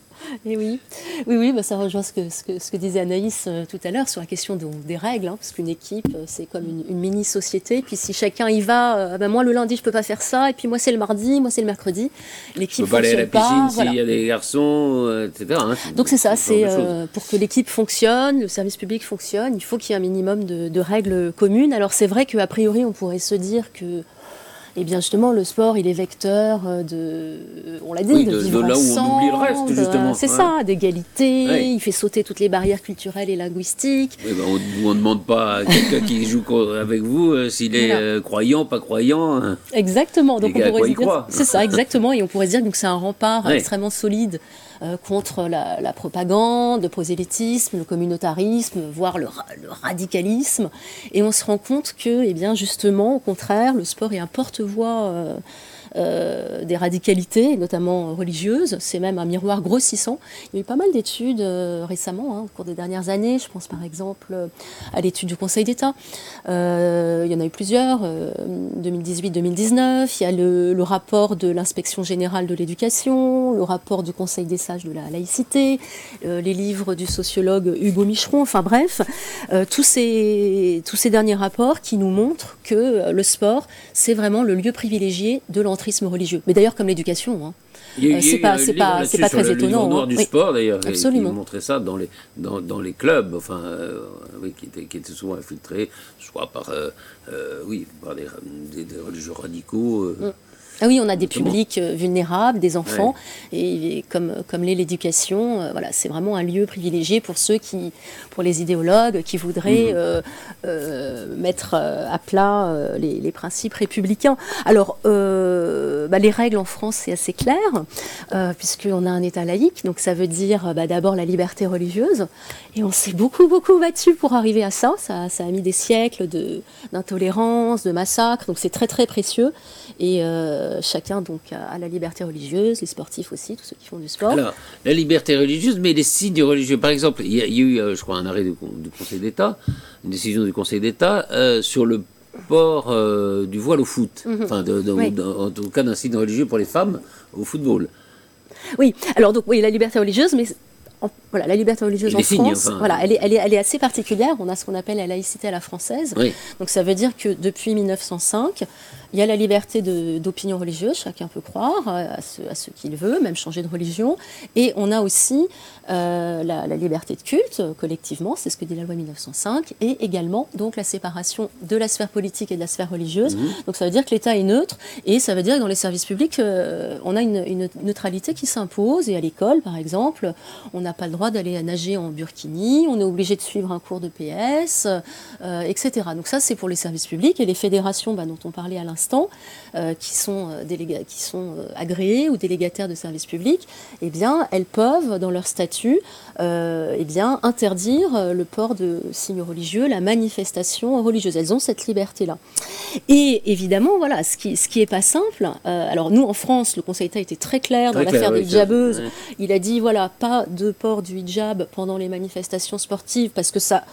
Et oui, oui, oui bah ça rejoint ce que, ce que, ce que disait Anaïs euh, tout à l'heure sur la question des règles, hein, parce qu'une équipe, euh, c'est comme une, mini-société. Puis si chacun y va, euh, bah, moi le lundi, je peux pas faire ça, et puis moi c'est le mardi, moi c'est le mercredi. L'équipe ne peut pas aller à la piscine s'il y a des garçons, etc. Hein. Donc c'est ça, c'est pour que l'équipe fonctionne, le service public fonctionne, il faut qu'il y ait un minimum de, de règles communes. Alors c'est vrai qu'a priori, on pourrait se dire que Eh bien, justement, le sport, il est vecteur euh, de, on l'a dit, de, vivre là où on oublie le reste, justement. C'est ça, d'égalité. Il fait sauter toutes les barrières culturelles et linguistiques. Ben, on ne demande pas à quelqu'un qui [LAUGHS] joue avec vous euh, s'il est euh, croyant, pas croyant. Hein. Exactement. Donc on pourrait dire, c'est ça, exactement. Et on pourrait dire que c'est un rempart extrêmement solide euh, contre la, propagande, le prosélytisme, le communautarisme, voire le, radicalisme. Et on se rend compte que, eh bien, justement, au contraire, le sport est un porte-voix. Euh, euh, des radicalités, notamment religieuses. C'est même un miroir grossissant. Il y a eu pas mal d'études euh, récemment, hein, au cours des dernières années. Je pense par exemple à l'étude du Conseil d'État. Euh, il y en a eu plusieurs, 2018-2019. Il y a le, rapport de l'inspection générale de l'éducation, le rapport du Conseil des sages de la laïcité, les livres du sociologue Hugo Micheron. Enfin bref, tous, ces, tous ces derniers rapports qui nous montrent que le sport, c'est vraiment le lieu privilégié de l'entrée religieux. Mais d'ailleurs, comme l'éducation. Hein. C'est pas, c'est pas, c'est pas très le étonnant. noir hein. du sport d'ailleurs. Absolument. Il montrait ça dans les, dans, dans les clubs, enfin, euh, oui, qui étaient, qui étaient souvent infiltrés, soit par, euh, euh, oui, par des, des, religieux radicaux. Mm. Ah oui, on a des publics euh, vulnérables, des enfants, et, comme, comme l'est l'éducation, euh, voilà, c'est vraiment un lieu privilégié pour ceux qui, pour les idéologues qui voudraient euh, mettre à plat les, principes républicains. Alors, bah, les règles en France, c'est assez clair, puisqu'on a un État laïque, donc ça veut dire bah, d'abord la liberté religieuse, et on s'est beaucoup, beaucoup battu pour arriver à ça. Ça, ça a mis des siècles d'intolérance, de, de massacres, donc c'est très, très précieux. Et euh, chacun donc a, la liberté religieuse, les sportifs aussi, tous ceux qui font du sport. Alors, la liberté religieuse, mais les signes religieux. Par exemple, il y, a, eu, euh, je crois, un arrêt du, Conseil d'État, une décision du Conseil d'État euh, sur le port du voile au foot. Mhm. Enfin, en tout cas, d'un signe religieux pour les femmes au football. Oui, alors donc oui, la liberté religieuse, mais voilà, la liberté religieuse en France, voilà, elle est, elle, est, elle, est, assez particulière. On a ce qu'on appelle la laïcité à la française. Donc ça veut dire que depuis 1905, il y a la liberté d'opinion religieuse, chacun peut croire à ce, à ce qu'il veut, même changer de religion. Et on a aussi euh, la, liberté de culte, collectivement, c'est ce que dit la loi 1905, et également donc la séparation de la sphère politique et de la sphère religieuse. Mmh. Donc ça veut dire que l'État est neutre, et ça veut dire que dans les services publics, euh, on a une, une, neutralité qui s'impose. Et à l'école, par exemple, on n'a pas le droit d'aller nager en burkini, on est obligé de suivre un cours de PS, euh, etc. Donc ça, c'est pour les services publics, et les fédérations bah, dont on parlait à l'instant euh, qui sont, euh, qui sont euh, agréés ou délégataires de services publics, eh bien, elles peuvent, dans leur statut, eh bien, interdire le port de signes religieux, la manifestation religieuse. Elles ont cette liberté-là. Et évidemment, voilà, ce qui, ce qui est pas simple. alors nous, en France, le Conseil d'État était très clair dans l'affaire des hijabeuse. Il a dit voilà, pas de du hijab pendant les manifestations sportives parce que ça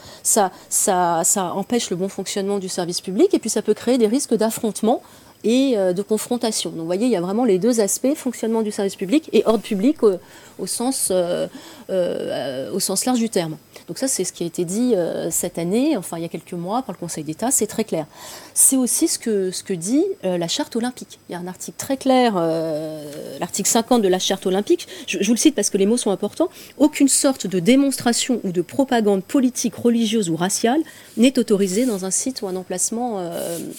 empêche le bon fonctionnement du service public et puis ça peut créer des risques d'affrontement et euh, de confrontation. Donc vous voyez, il y a vraiment les deux aspects, fonctionnement du service public et ordre public au, sens, euh, euh, sens large du terme. Donc ça, c'est ce qui a été dit cette année, enfin il y a quelques mois par le Conseil d'État, c'est très clair. C'est aussi ce que, dit la charte olympique. Il y a un article très clair, l'article 50 de la charte olympique, je, vous le cite parce que les mots sont importants, aucune sorte de démonstration ou de propagande politique, religieuse ou raciale n'est autorisée dans un site ou un emplacement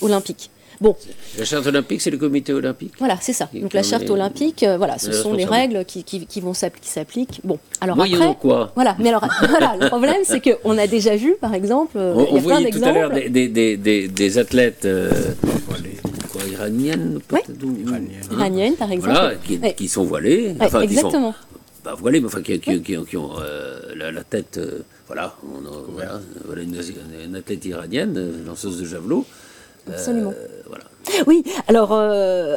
olympique. Bon. La charte olympique, c'est le comité olympique. Voilà, c'est ça. Donc la charte olympique, euh, voilà, ce sont les règles qui, qui, vont s'appliquer. Bon, alors après, quoi Voilà, mais alors [LAUGHS] voilà, le problème, c'est qu'on a déjà vu, par exemple, euh, on, il y a voyait tout à l'heure des, des, des, des, athlètes. Euh, quoi, iraniennes, oui. iraniennes. iraniennes. par exemple. Voilà, qui, qui sont voilées. enfin, exactement. Qui sont, bah, voilées, mais enfin, qui, qui ont la, la, tête. voilà, on voilà, voilà une, une, athlète iranienne, lanceuse de javelot. Absolument. Voilà. Oui, alors euh,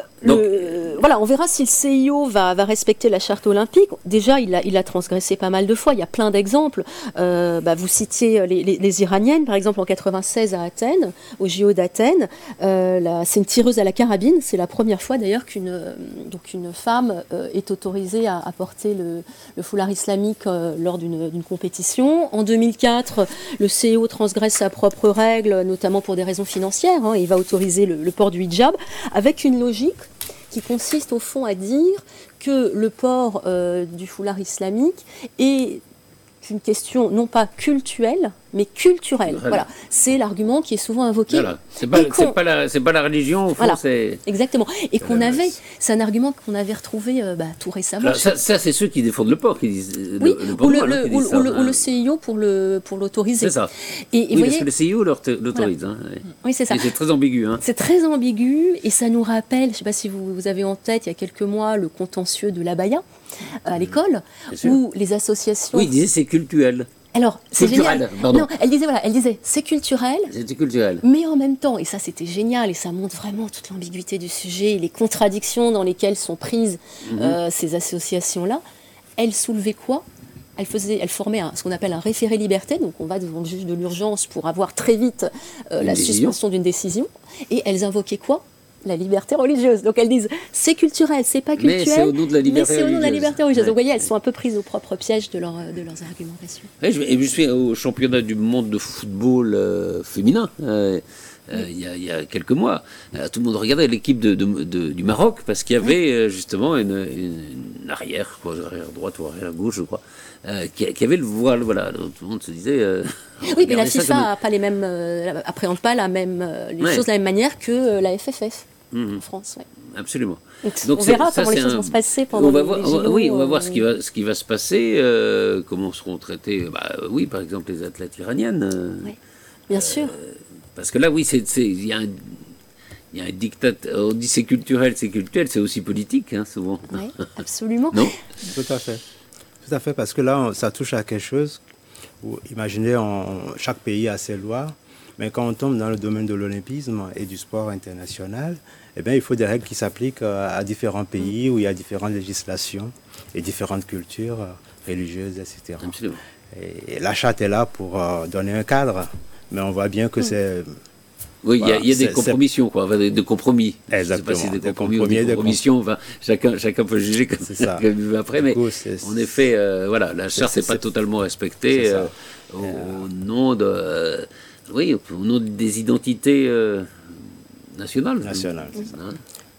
voilà, on verra si le CIO va, respecter la charte olympique. Déjà, il a, il a transgressé pas mal de fois. Il y a plein d'exemples. Euh, bah, vous citiez les, Iraniennes, par exemple en 96 à Athènes, au JO d'Athènes. Euh, c'est une tireuse à la carabine. C'est la première fois d'ailleurs qu'une donc une femme est autorisée à, porter le, foulard islamique lors d'une compétition. En 2004, le CIO transgresse sa propre règle, notamment pour des raisons financières. Hein. il va autoriser le, le port du hijab, avec une logique qui consiste au fond à dire que le port euh, du foulard islamique est une question non pas culturelle, mais culturelle. Voilà, c'est l'argument qui est souvent invoqué. Voilà. C'est pas, pas, la, pas la religion, au fond, voilà. Exactement. Et qu'on avait, c'est un argument qu'on avait retrouvé euh, bah, tout récemment. ça, c'est ceux qui défendent le port qui disent. Oui, ou, le, CIO pour le pour l'autoriser. C'est ça. Et, oui, parce que le CIO l'autorise. Hein, oui, c'est ça. c'est très ambigu. Hein. C'est très ambigu et ça nous rappelle, je ne sais pas si vous, vous, avez en tête, il y a quelques mois, le contentieux de l'abaya à l'école, où les associations. Oui, il disait c'est culturel. Alors, c'est génial. Non, elle disait voilà, elle disait c'est culturel. C'était culturel. Mais en même temps, et ça c'était génial, et ça montre vraiment toute l'ambiguïté du sujet, les contradictions dans lesquelles sont prises mhm. euh, ces associations-là. Elle soulevait quoi? Elle, faisait, elle formait ce qu'on appelle un référé liberté, donc on va devant le juge de l'urgence pour avoir très vite euh, la suspension d'une décision. Et elles invoquaient quoi? La liberté religieuse. Donc elles disent c'est culturel, c'est pas culturel. Mais c'est au nom de la liberté religieuse. la liberté religieuse. Donc vous voyez, elles sont un peu prises au propre piège de, leur, de leurs argumentations. et je suis au championnat du monde de football euh, féminin. Euh, euh, il, y a, quelques mois. tout le monde regardait l'équipe de, du Maroc parce qu'il y avait justement une, arrière, quoi, arrière droite ou arrière gauche, je crois, qui, avait le voile. Voilà, tout le monde se disait. [LAUGHS] oui, mais la FIFA n'a pas les mêmes, appréhende pas la même, les choses de la même manière que la FFF. Mhm. en France. Absolument. Donc, on verra comment les choses vont se passer pendant on va voir, Oui, on va voir ce qui va, ce qui va se passer, euh, comment seront traités, bah, oui, par exemple, les athlètes iraniennes. Euh, oui, bien sûr. Euh, parce que là, oui, il y a un il y a un dictat. On dit c'est culturel, c'est culturel, c'est aussi politique, hein, souvent. Oui, absolument. non? Tout à fait. Tout à fait, parce que là, ça touche à quelque chose où, imaginez, chaque pays a ses lois, mais quand on tombe dans le domaine de l'olympisme et du sport international, eh bien, il faut des règles qui s'appliquent euh, à différents pays où il y a différentes législations et différentes cultures euh, religieuses, etc. Et la charte est là pour euh, donner un cadre, mais on voit bien que mm. c'est... Oui, il y, a des compromissions, quoi, des, compromis. Exactement. Pas si des, compromis ou des compromissions. chacun, chacun peut juger comme ça. [LAUGHS] après, mais en effet, voilà, la charte n'est pas totalement respectée au, nom de oui, au nom des identités euh, nationales. Nationales. Hein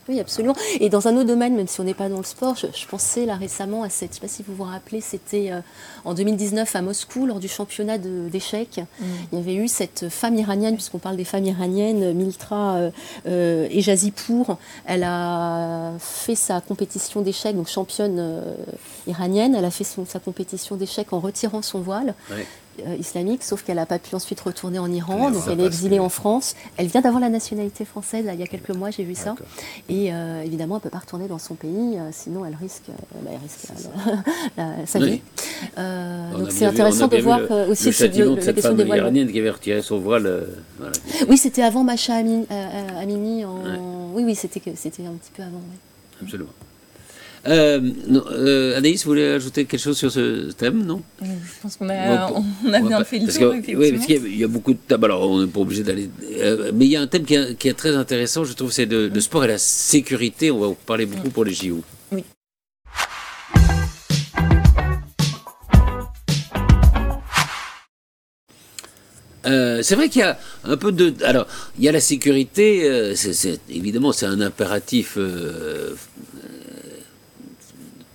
oui, absolument. Et dans un autre domaine, même si on n'est pas dans le sport, je, pensais là récemment à cette, je ne sais pas si vous vous rappelez, c'était euh, en 2019 à Moscou, lors du championnat d'échecs. Mm. Il y avait eu cette femme iranienne, puisqu'on parle des femmes iraniennes, Miltra euh, euh Ejazipour. Elle a fait sa compétition d'échecs, donc championne iranienne. Elle a fait sa compétition d'échecs en retirant son voile. Euh, islamique, sauf qu'elle n'a pas pu ensuite retourner en Iran, donc elle est exilée en France. Elle vient d'avoir la nationalité française il y a quelques mois, j'ai vu ça. Et euh, évidemment, elle ne peut pas retourner dans son pays, euh, sinon elle risque, bah, [LAUGHS] sa vie. donc c'est intéressant de voir aussi le châtiment de cette femme iranienne qui avait retiré son voile. Oui, c'était avant Macha Amini. En... Oui, oui, c'était un petit peu avant. Absolument. Euh, euh, Anaïs, vous voulez ajouter quelque chose sur ce thème, non? Je pense qu'on a, on, a bien fait le tour, Oui, parce qu'il y, a beaucoup de thèmes. Alors, on n'est pas obligé d'aller. Euh, mais il y a un thème qui est, très intéressant, je trouve, c'est le sport et la sécurité. On va en parler beaucoup pour les JO. Oui. Euh, c'est vrai qu'il y a un peu de. Alors, il y a la sécurité. Euh, c'est, évidemment, c'est un impératif euh,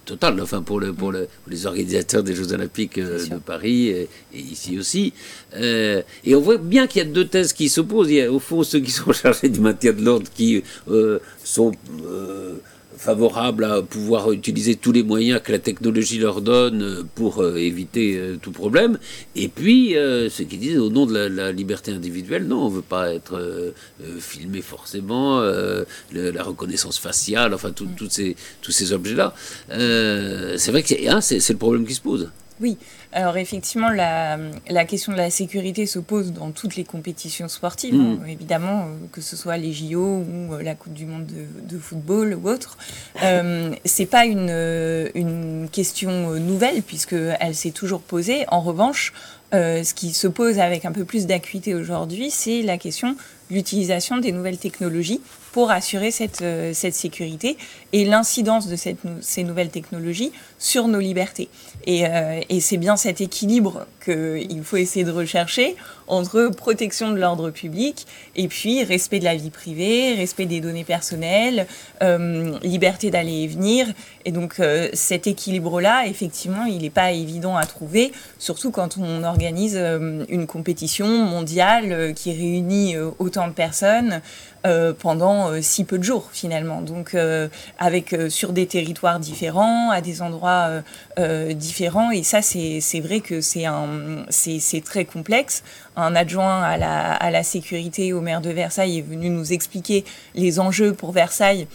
total, enfin pour, le, pour, le, les organisateurs des Jeux Olympiques euh, de Paris et, ici aussi. Euh, et on voit bien qu'il y a deux thèses qui s'opposent. Il y a au fond ceux qui sont [LAUGHS] chargés du maintien de l'ordre qui euh, sont favorables à pouvoir utiliser tous les moyens que la technologie leur donne euh, pour euh, éviter euh, tout problème. Et puis, ceux qui disent au nom de la, liberté individuelle, non, on ne veut pas être filmé forcément, la reconnaissance faciale, enfin, ces, tous ces objets-là. c'est vrai que c'est le problème qui se pose. Oui, alors effectivement, la, question de la sécurité se pose dans toutes les compétitions sportives, mm. hein, évidemment, euh, que ce soit les JO ou euh, la Coupe du Monde de, football ou autre. Euh, [LAUGHS] c'est pas une, une question nouvelle puisqu'elle s'est toujours posée. En revanche, euh, ce qui se pose avec un peu plus d'acuité aujourd'hui, c'est la question de l'utilisation des nouvelles technologies pour assurer cette, euh, cette sécurité et l'incidence de cette, ces nouvelles technologies sur nos libertés. Et, euh, et c'est bien cet équilibre qu'il faut essayer de rechercher entre protection de l'ordre public et puis respect de la vie privée, respect des données personnelles, euh, liberté d'aller et venir. Et donc euh, cet équilibre-là, effectivement, il n'est pas évident à trouver, surtout quand on organise euh, une compétition mondiale qui réunit autant de personnes. pendant si peu de jours finalement. Donc avec sur des territoires différents, à des endroits différents. Et ça, c'est vrai que c'est très complexe un adjoint à la, sécurité au maire de Versailles est venu nous expliquer les enjeux pour Versailles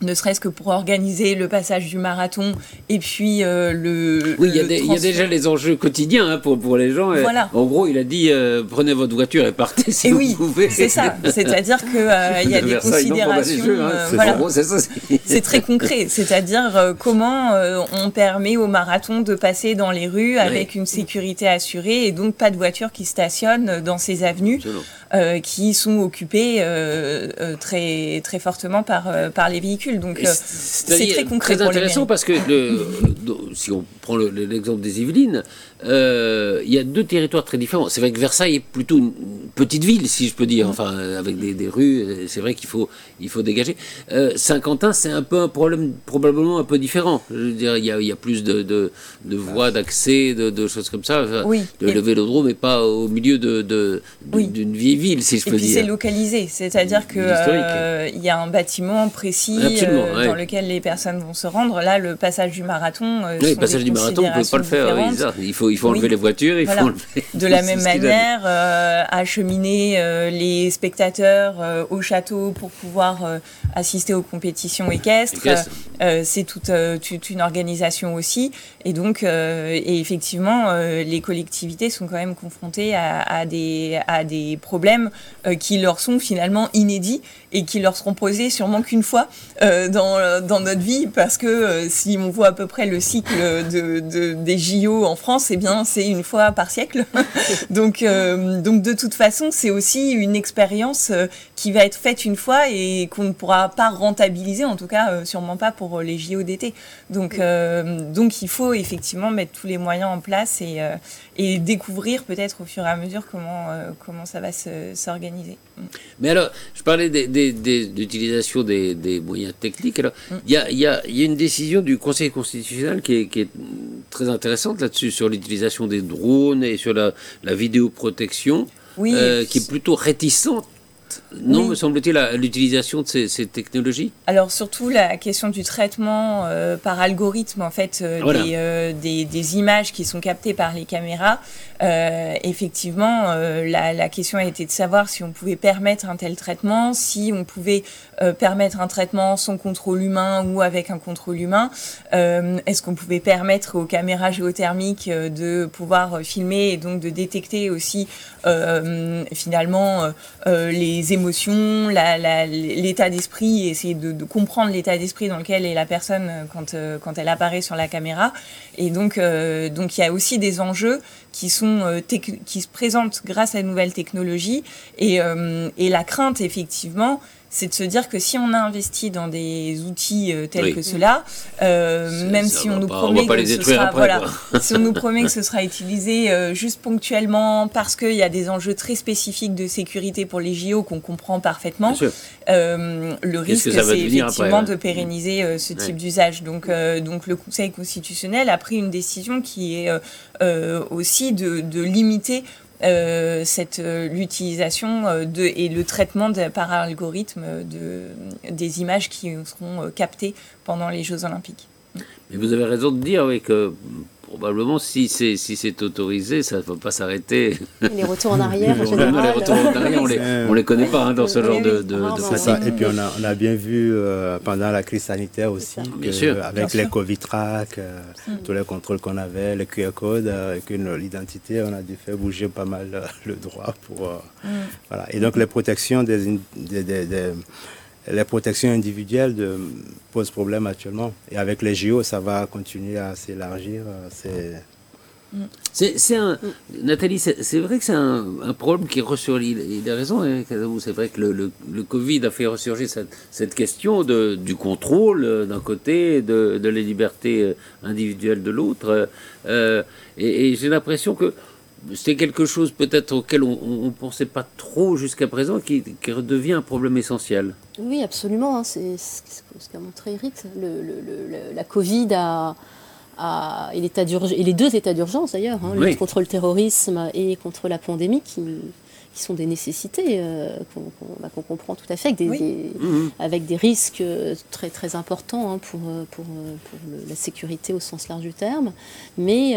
ne serait-ce que pour organiser le passage du marathon et puis euh, le. Oui, il y, a déjà les enjeux quotidiens hein, pour, pour les gens. Voilà. En gros, il a dit euh, prenez votre voiture et partez si vous oui, pouvez. C'est ça. C'est-à-dire qu'il euh, [LAUGHS] il y a des considérations. c'est très concret. C'est-à-dire comment on permet au marathon de passer dans les rues avec une sécurité assurée et donc pas de voitures qui stationnent dans ces avenues qui sont occupées très, très fortement par, par les véhicules. Donc euh, c'est très concret. Très intéressant parce que si on prend l'exemple des Yvelines, euh, il y a deux territoires très différents. C'est vrai que Versailles est plutôt une petite ville, si je peux dire, enfin avec des, rues. C'est vrai qu'il faut il faut dégager. Euh, Saint-Quentin, c'est un peu un problème probablement un peu différent. Je veux dire, il y a, il y a plus de, de, voies d'accès, de, choses comme ça. oui. Le, vélodrome n'est pas au milieu de, d'une vieille ville, si je peux dire. Et puis c'est localisé, c'est-à-dire que euh, y a un bâtiment précis dans lequel les personnes vont se rendre. Là, le passage du marathon. oui, le passage du marathon, on ne peut pas le faire. il faut il faut enlever les voitures, il faut enlever... De la [LAUGHS] même manière, euh, acheminer euh, les spectateurs euh, au château pour pouvoir assister aux compétitions équestres, c'est toute, toute, une organisation aussi. Et donc, et effectivement, les collectivités sont quand même confrontées à, à des, à des problèmes qui leur sont finalement inédits et qui leur seront posés sûrement qu'une fois dans, dans notre vie, parce que si on voit à peu près le cycle de, de, des JO en France, bien, c'est une fois par siècle. [LAUGHS] donc, euh, donc de toute façon, c'est aussi une expérience euh, qui va être faite une fois et qu'on ne pourra pas rentabiliser, en tout cas euh, sûrement pas pour les JO d'été. Donc, donc il faut effectivement mettre tous les moyens en place et, et découvrir peut-être au fur et à mesure comment, comment ça va s'organiser. Mais alors, je parlais d'utilisation des, des, moyens techniques. Alors, mm. il y, a, y, a, y, a, une décision du Conseil constitutionnel qui est, qui est très intéressante là-dessus, sur l'utilisation des drones et sur la, la vidéoprotection, euh, qui est plutôt réticente non, me semble-t-il, l'utilisation de ces, technologies Alors surtout la question du traitement euh, par algorithme en fait euh, euh, des, des, images qui sont captées par les caméras. effectivement, la, la, question a été de savoir si on pouvait permettre un tel traitement, si on pouvait permettre un traitement sans contrôle humain ou avec un contrôle humain. Est-ce qu'on pouvait permettre aux caméras géothermiques de pouvoir filmer et donc de détecter aussi finalement les les émotions, l'état d'esprit, essayer de, comprendre l'état d'esprit dans lequel est la personne euh, quand, euh, quand elle apparaît sur la caméra. Et donc, euh, donc il y a aussi des enjeux qui, sont, qui se présentent grâce à de nouvelles technologies. Et, et la crainte, effectivement, c'est de se dire que si on a investi dans des outils euh, tels que ceux-là, euh, même [LAUGHS] si on nous promet que ce sera, voilà, si on nous [LAUGHS] promet que ce sera utilisé euh, juste ponctuellement parce qu'il y a des enjeux très spécifiques de sécurité pour les JO qu'on comprend parfaitement, le risque c'est effectivement de pérenniser ce type d'usage. Donc, donc le Conseil constitutionnel a pris une décision qui est aussi de, de limiter euh, cette euh, l'utilisation euh, de et le traitement par algorithme de, des images qui seront captées pendant les Jeux Olympiques. Mais vous avez raison de dire que probablement, si c'est si c'est autorisé, ça ne va pas s'arrêter. Les retours en arrière, [LAUGHS] en général. Les retours en arrière, on les, on les connaît pas hein, dans ce genre de, de, Et puis on a, on a bien vu euh, pendant la crise sanitaire aussi, avec les Covid track, euh, mm. tous les contrôles qu'on avait, les QR codes, euh, avec l'identité, on a dû faire bouger pas mal le droit pour. Mm. Voilà. Et donc les protections des, des, des les protections individuelles de, posent problème actuellement. Et avec les JO, ça va continuer à s'élargir. C'est un, Nathalie, c'est vrai que c'est un, problème qui ressurgit. Il a raison, hein, c'est vrai que le, Covid a fait ressurgir cette, question du contrôle euh, d'un côté, de, de la liberté euh, individuelle de l'autre. Euh, et j'ai l'impression que c'est quelque chose peut-être auquel on ne pensait pas trop jusqu'à présent, qui, redevient un problème essentiel. Oui, absolument. Hein. c'est ce qu'a montré Eric. la Covid a, et, et, les deux états d'urgence d'ailleurs, hein, lutte contre le terrorisme et contre la pandémie, qui, qui sont des nécessités euh, bah, qu'on comprend tout à fait, avec des, mmh. avec des risques euh, très, très importants hein, pour, euh, pour, la sécurité au sens large du terme, mais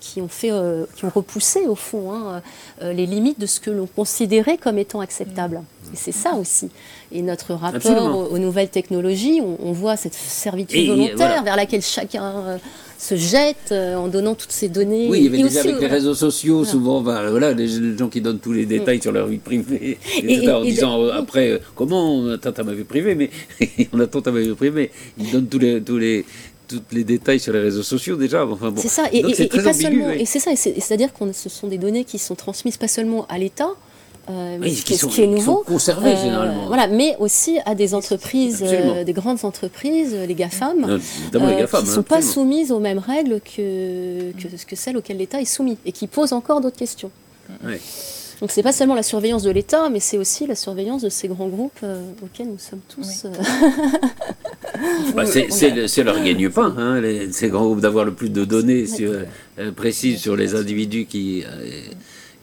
qui, ont fait, qui ont repoussé au fond hein, les limites de ce que l'on considérait comme étant acceptable. C'est ça aussi. Et notre rapport aux, nouvelles technologies, on, voit cette servitude volontaire vers laquelle chacun se jette euh, en donnant toutes ces données. Oui, il y avait déjà avec les réseaux sociaux, souvent, voilà, les, gens qui donnent tous les détails sur leur vie privée, et, en disant euh, après, euh, comment on attend à ma vie privée, mais [LAUGHS] on attend à ma vie privée, ils donnent tous les, tous les, tous les détails sur les réseaux sociaux déjà. Enfin, bon. C'est ça, et, et, pas seulement, et c'est ça, c'est-à-dire que ce sont des données qui sont transmises pas seulement à l'État, euh, qui, sont, qui est nouveau, conservés euh, généralement. Voilà, mais aussi à des entreprises, euh, des grandes entreprises, les GAFAM, qui ne hein, sont pas soumises aux mêmes règles que, que, que celles auxquelles l'État est soumis et qui posent encore d'autres questions. Oui. Donc c'est pas seulement la surveillance de l'État, mais c'est aussi la surveillance de ces grands groupes auxquels nous sommes tous. [LAUGHS] Bah, c'est leur gagne-pain, hein, ces grands groupes, d'avoir le plus de données sur, précises sur les individus qui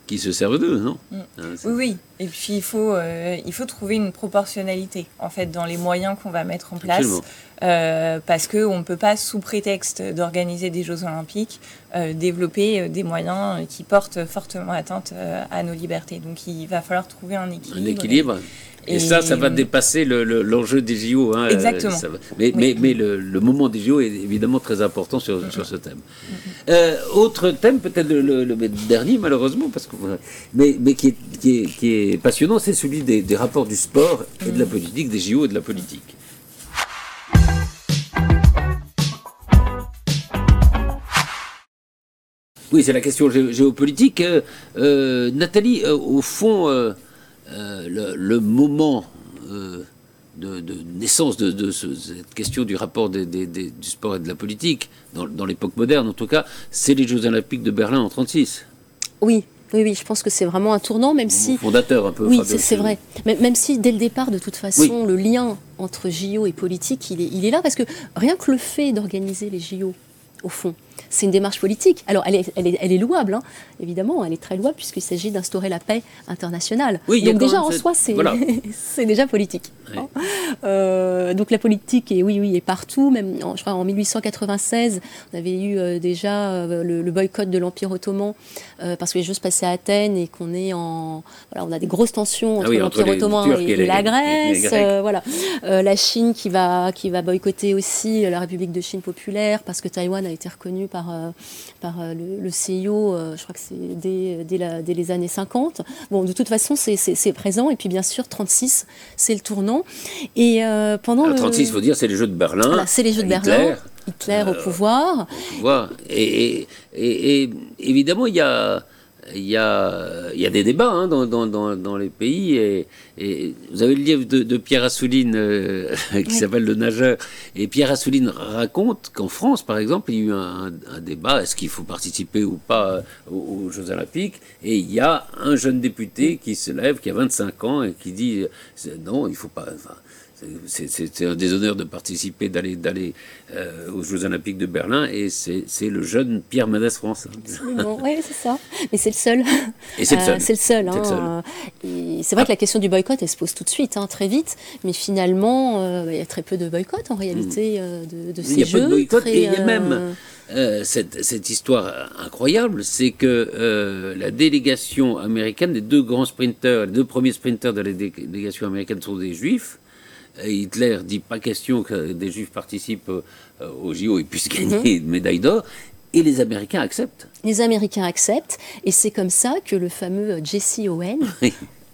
qui se servent d'eux, non mm. hein, Oui, oui. Et puis il faut, euh, il faut trouver une proportionnalité en fait dans les moyens qu'on va mettre en place, euh, parce que on ne peut pas sous prétexte d'organiser des Jeux Olympiques euh, développer des moyens qui portent fortement atteinte à nos libertés. Donc il va falloir trouver un équilibre. Un équilibre. Et, ça, ça va dépasser l'enjeu des JO. Hein, Exactement. Mais, mais, mais le, moment des JO est évidemment très important sur, sur ce thème. Euh, autre thème, peut-être le, dernier malheureusement, parce que, mais, mais qui, est, qui, est, qui est passionnant, c'est celui des, des, rapports du sport et de la politique, des JO et de la politique. Oui, c'est la question géopolitique. Euh, euh, Nathalie, au fond, euh, le, moment euh, de, naissance de, cette question du rapport du sport et de la politique, dans, l'époque moderne en tout cas, c'est les Jeux Olympiques de Berlin en 1936. Oui, oui, oui, je pense que c'est vraiment un tournant, même si. Fondateur un peu. Oui, c'est vrai. Même, si dès le départ, de toute façon, le lien entre JO et politique, il est, il est là, parce que rien que le fait d'organiser les JO, au fond, c'est une démarche politique. Alors, elle est, elle est, elle est louable, hein. évidemment, elle est très louable puisqu'il s'agit d'instaurer la paix internationale. Oui, donc déjà en soi, c'est [LAUGHS] c'est déjà politique. Euh, donc la politique est oui, oui, est partout. Même, je crois, en 1896, on avait eu euh, déjà euh, le, boycott de l'Empire ottoman parce que les Jeux se passaient à Athènes et qu'on est en, voilà, on a des grosses tensions ah entre l'Empire ottoman et, la Grèce. voilà, la Chine qui va qui va boycotter aussi la République de Chine populaire parce que Taïwan a été reconnu par par, le, CIO. je crois que c'est dès, dès, les années 50. Bon, de toute façon, c'est présent. Et puis bien sûr, 36, c'est le tournant et euh, pendant le 36, il faut dire, c'est les Jeux de Berlin. c'est les Jeux de Berlin. Hitler au euh, pouvoir. Et, et, évidemment, il y a, il y, a, il y a des débats hein, dans, dans, dans, les pays. Et, et, vous avez le livre de, Pierre Assouline euh, [LAUGHS] qui s'appelle Le nageur. Et Pierre Assouline raconte qu'en France, par exemple, il y a eu un, débat est-ce qu'il faut participer ou pas aux, Jeux Olympiques? Et il y a un jeune député qui se lève, qui a 25 ans, et qui dit non, il ne faut pas c'est un déshonneur de participer, d'aller d'aller euh, aux Jeux Olympiques de Berlin, et c'est le jeune Pierre Mendès France. [LAUGHS] oui, c'est ça. Mais c'est le seul. Et c'est le seul. c'est le seul. Hein. C'est vrai que la question du boycott, elle se pose tout de suite, hein, très vite, mais finalement, euh, il y a très peu de boycott en réalité mm. euh, de, de, ces jeux. Il y a peu de boycott, et il y a même. cette, cette, histoire incroyable, c'est que la délégation américaine, les deux grands sprinteurs, les deux premiers sprinteurs de la délégation américaine sont des juifs, Hitler dit pas question que des Juifs participent euh, au JO et puissent gagner une médaille d'or. Et les Américains acceptent. Les Américains acceptent. Et c'est comme ça que le fameux Jesse Owen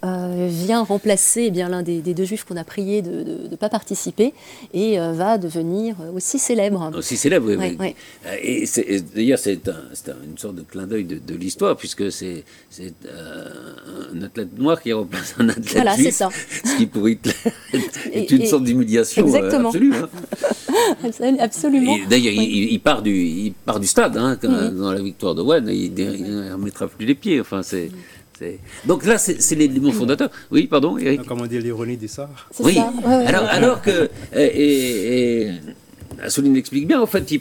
vient remplacer eh bien l'un des, deux juifs qu'on a prié de ne pas participer et va devenir aussi célèbre. Aussi célèbre, oui. oui. Et, d'ailleurs, c'est une sorte de clin d'œil de, l'histoire, puisque c'est un athlète noir qui remplace un athlète voilà, juif, ça. [LAUGHS] ce qui pour Hitler est une sorte d'humiliation absolue. Hein. [LAUGHS] Absolument. D'ailleurs, il, part du, il part du stade hein, dans la victoire de Wen, il ne remettra plus les pieds. Enfin, c'est. Donc là, c'est l'élément fondateur. Oui, pardon, Eric. Comment dire l'ironie du sort? Oui. alors, alors que. Et, et, Assouline explique bien, en fait, il,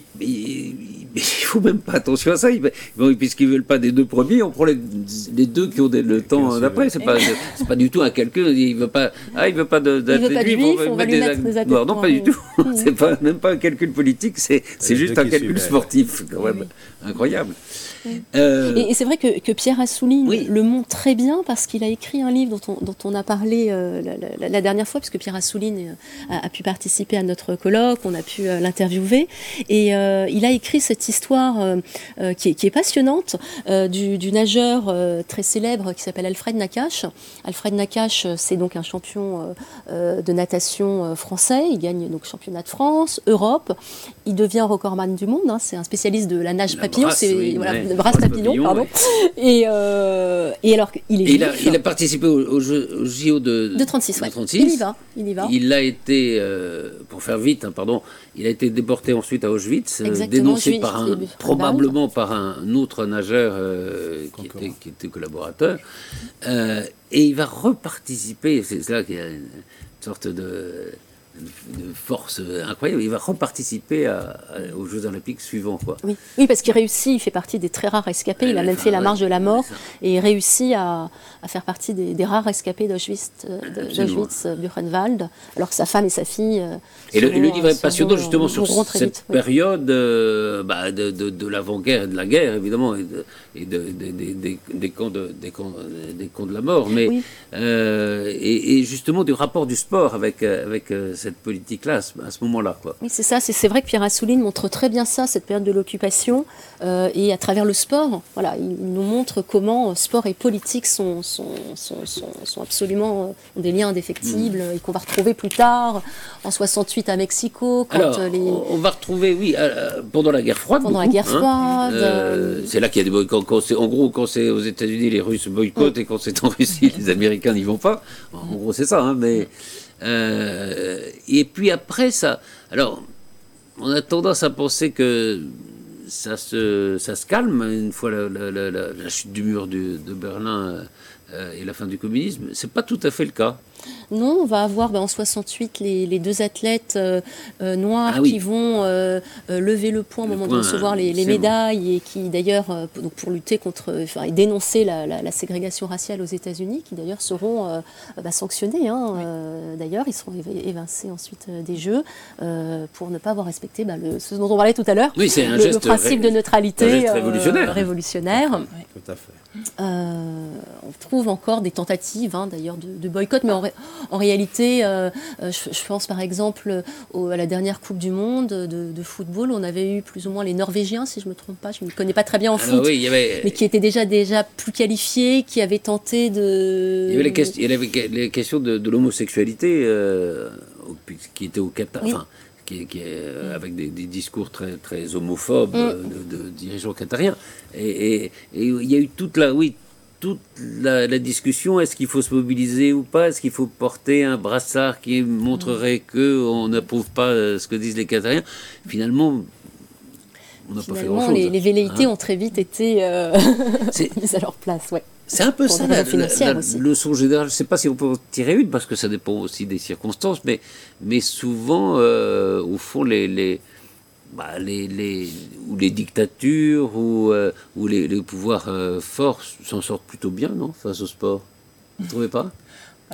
il faut même pas attention à ça. Bon, puisqu'ils veulent pas des deux premiers, on prend les, deux qui ont le temps d'après. C'est pas, c'est pas du tout un calcul. Il veut pas, ah, il veut pas d'athlètes juifs, on va mettre des, des Non, pas du tout. [LAUGHS] c'est pas même pas un calcul politique. C'est, c'est juste un calcul sportif, quand même. Incroyable. Euh, et, c'est vrai que, Pierre Assouline le montre très bien parce qu'il a écrit un livre dont on, dont on a parlé euh, la, dernière fois, puisque Pierre Assouline euh, a, pu participer à notre colloque, on a pu l'interviewer. Et il a écrit cette histoire qui est, qui, est, passionnante du, nageur très célèbre qui s'appelle Alfred Nakache. Alfred Nakache, c'est donc un champion de natation français. Il gagne donc championnat de France, Europe. Il devient recordman du monde. Hein. C'est un spécialiste de la nage papillon. c'est voilà, Brasse Papillon, pardon. Et, euh, et, alors, il est il, a, il a, participé au, au, JO de, de 36, ouais. 36. Il y va. Il y va. Il a été, euh, pour faire vite, hein, pardon, il a été déporté ensuite à Auschwitz, euh, dénoncé par un, probablement par un autre nageur euh, qui, était, qui, était, collaborateur. Euh, et il va reparticiper, c'est là qu'il y a une sorte de de force incroyable. Il va reparticiper à, aux Jeux Olympiques suivants. Quoi. Oui, oui parce qu'il réussit, il fait partie des très rares escapés. il a même fait la marche de la mort et il réussit à, à faire partie des, rares escapés d'Auschwitz, euh, Buchenwald, alors que sa femme et sa fille. Euh, et le, livre est passionnant justement sur cette période euh, bah, de, de, l'avant-guerre et de la guerre, évidemment, et, et des, des, camps de, des, camps, des camps de la mort, mais et, et, justement du rapport du sport avec, avec cette politique-là à ce, moment-là. Oui, c'est ça. C'est vrai que Pierre Assouline montre très bien ça, cette période de l'occupation, euh, et à travers le sport, voilà, il nous montre comment sport et politique sont, sont, sont, absolument euh, ont des liens indéfectibles, mm. et qu'on va retrouver plus tard, en 68 à Mexico. Quand Alors, les... on va retrouver, oui, euh, pendant la guerre froide. Pendant la guerre hein. froide. c'est là qu'il y a des boycotts. en gros, quand c'est aux États-Unis, les Russes boycottent, mm. et quand c'est en Russie, les Américains n'y vont pas. En gros, c'est ça, hein, mais. Euh, et puis après ça, alors on a tendance à penser que ça se, ça calme une fois la, chute du mur de Berlin euh, et la fin du communisme. C'est pas tout à fait le cas. Non, on va avoir ben, en 68 les, deux athlètes euh, euh, noirs ah qui vont lever le poing au moment de recevoir les, médailles et qui d'ailleurs, pour lutter contre, enfin, et dénoncer la, ségrégation raciale aux États-Unis, qui d'ailleurs seront bah, sanctionnés. Hein, d'ailleurs, ils seront évincés ensuite des Jeux pour ne pas avoir respecté bah, le, ce dont on parlait tout à l'heure, oui, un le, principe de neutralité révolutionnaire. révolutionnaire. Tout à fait. on trouve encore des tentatives, hein, d'ailleurs, de, boycott, mais en, réalité, euh, euh, je, pense par exemple à la dernière Coupe du Monde de, football, on avait eu plus ou moins les Norvégiens, si je ne me trompe pas, je ne connais pas très bien en foot, mais qui étaient déjà, déjà plus qualifiés, qui avaient tenté de... Il y avait les, les questions de, l'homosexualité euh, qui étaient au Qatar. Qui, qui est, avec des, discours très, très homophobes mm. de, dirigeants qatariens. Et, et, il y a eu toute la, oui, toute la, discussion, est-ce qu'il faut se mobiliser ou pas? Est-ce qu'il faut porter un brassard qui montrerait mm. que on n'approuve pas euh, ce que disent les Qatariens? Finalement, on n'a pas fait grand-chose. Les, les velléités hein? ont très vite été euh, [LAUGHS] [LAUGHS] mises à leur place, ouais. C'est un peu ça la, leçon générale. Je ne sais pas si on peut en tirer une, parce que ça dépend aussi des circonstances, mais, mais souvent, euh, au fond, les, les, bah, les, les, ou les dictatures ou, euh, les, pouvoirs euh, forts s'en sortent plutôt bien, non, face au sport? Vous ne trouvez pas?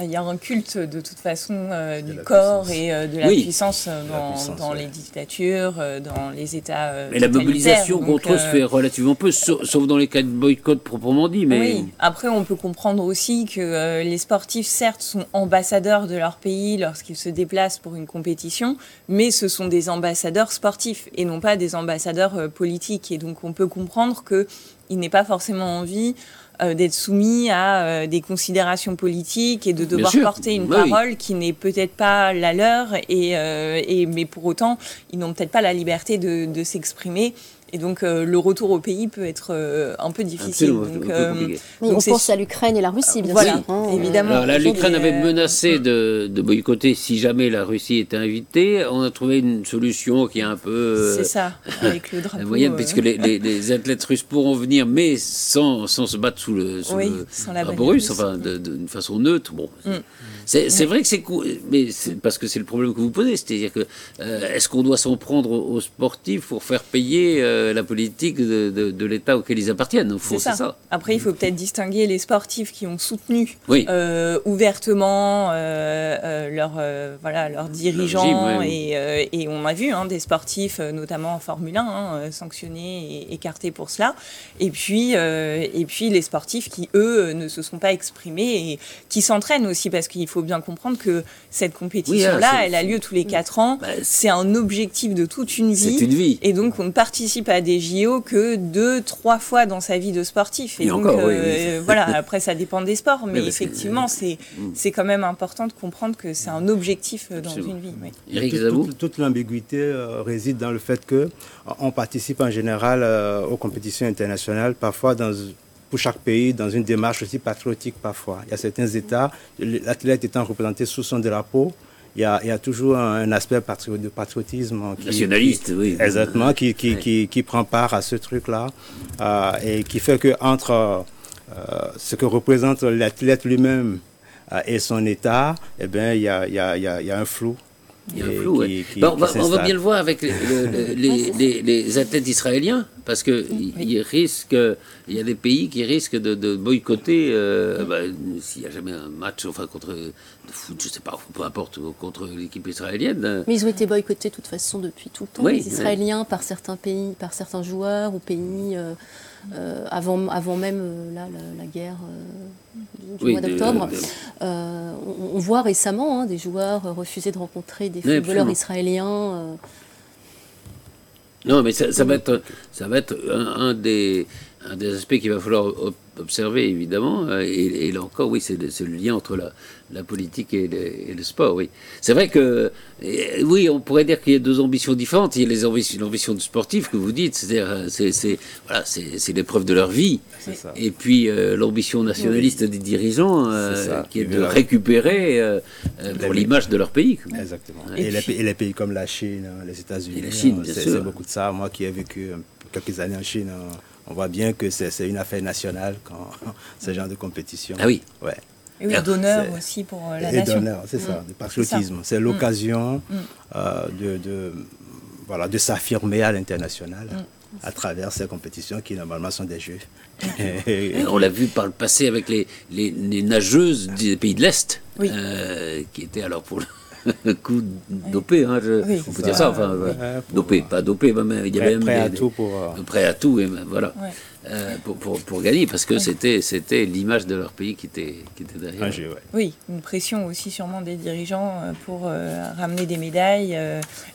Il y a un culte de toute façon euh, du corps et de la puissance dans, dans les dictatures, dans les États. mais la mobilisation contre eux se fait relativement peu, sauf, dans les cas de boycott proprement dit. Mais... Oui, après on peut comprendre aussi que les sportifs, certes, sont ambassadeurs de leur pays lorsqu'ils se déplacent pour une compétition, mais ce sont des ambassadeurs sportifs et non pas des ambassadeurs politiques. Et donc on peut comprendre qu'il n'ait pas forcément envie d'être soumis à des considérations politiques et de devoir porter une parole qui n'est peut-être pas la leur, et, et, mais pour autant, ils n'ont peut-être pas la liberté de, de s'exprimer. Et donc euh, le retour au pays peut être euh, un peu difficile. donc, euh, on pense à l'Ukraine et la Russie, bien sûr. Hein, évidemment. L'Ukraine avait menacé de, de, boycotter si jamais la Russie était invitée. On a trouvé une solution qui est un peu. C'est ça, [LAUGHS] avec le drapeau. moyenne, puisque les, les, athlètes russes pourront venir, mais sans, sans se battre sous le, sous le drapeau russe, enfin d'une façon neutre. Bon. Mm. C'est vrai que c'est mais parce que c'est le problème que vous posez, c'est-à-dire que est-ce qu'on doit s'en prendre aux sportifs pour faire payer euh, la politique de, l'État auquel ils appartiennent. C'est ça. Après, il faut peut-être distinguer les sportifs qui ont soutenu euh, ouvertement euh, leurs voilà, leurs dirigeants. et, et, on a vu hein, des sportifs, notamment en Formule 1, hein, sanctionnés et écartés pour cela. Et puis, et puis les sportifs qui, eux, ne se sont pas exprimés et qui s'entraînent aussi, parce qu'il faut bien comprendre que cette compétition-là, elle a lieu tous les 4 ans. Bah, c'est un objectif de toute une vie. Une vie. Et donc, on ne participe à des JO que deux, trois fois dans sa vie de sportif. Et, donc, euh, voilà, après, ça dépend des sports, mais, effectivement, c'est mm. c'est quand même important de comprendre que c'est un objectif euh, dans une vie. Eric toute, toute, l'ambiguïté euh, réside dans le fait que on participe en général aux compétitions internationales, parfois dans pour chaque pays dans une démarche aussi patriotique parfois. Il y a certains États, l'athlète étant représenté sous son drapeau, il y, a, il y a, toujours un aspect de patriotisme. Qui, Nationaliste, oui. Exactement, qui, qui, qui, qui, prend part à ce truc-là euh, et qui fait que entre euh, ce que représente l'athlète lui-même euh, et son État, eh bien, il y a, il y a, il y a un flou. Il y a un flou, oui. on, va, on, va, bien le voir avec [LAUGHS] les, les, les, athlètes israéliens, parce qu'il risque, il y a des pays qui risquent de, de boycotter, euh, bah, s'il n'y a jamais un match enfin, contre de foot, je ne sais pas, peu importe, contre l'équipe israélienne. Mais ils ont été boycottés de toute façon depuis tout le temps, les Israéliens, par certains pays, par certains joueurs ou pays. Euh, euh, avant, avant même euh, la, guerre euh, du mois d'octobre. On, voit récemment hein, des joueurs refuser de rencontrer des footballeurs israéliens. Non, mais ça, va être, ça va être un, des, un des aspects qu'il va falloir observer, évidemment. Et, là encore, oui, c'est le lien entre la, la politique et le, sport, oui. C'est vrai que, oui, on pourrait dire qu'il y a deux ambitions différentes. Il y a l'ambition du sportif que vous dites, c'est-à-dire, euh, c'est voilà, l'épreuve de leur vie. Et puis euh, l'ambition nationaliste des dirigeants, euh, qui est de récupérer pour l'image de leur pays. Exactement. Et, les, pays comme la Chine, hein, les États-Unis, hein, c'est beaucoup de ça. Moi qui ai vécu quelques années en Chine, on voit bien que c'est une affaire nationale quand [LAUGHS] ce genre de compétition. Ah oui. Ouais. Et oui, d'honneur aussi pour euh, la et nation. d'honneur, c'est ça, mm. de patriotisme. C'est l'occasion mm. euh, de, de, voilà, de s'affirmer à l'international mm. à travers ces compétitions qui normalement sont des jeux. [LAUGHS] on l'a vu par le passé avec les, les, nageuses des pays de l'Est, euh, qui étaient alors pour le [LAUGHS] coup dopé, hein, on peut dire ça, enfin, dopé, pas dopé, mais il y avait prêt, même à tout pour prêt à tout, et voilà. Euh, pour, pour, pour, gagner, parce que c'était c'était l'image de leur pays qui était, qui était derrière. Oui, une pression aussi sûrement des dirigeants euh, pour euh, ramener des médailles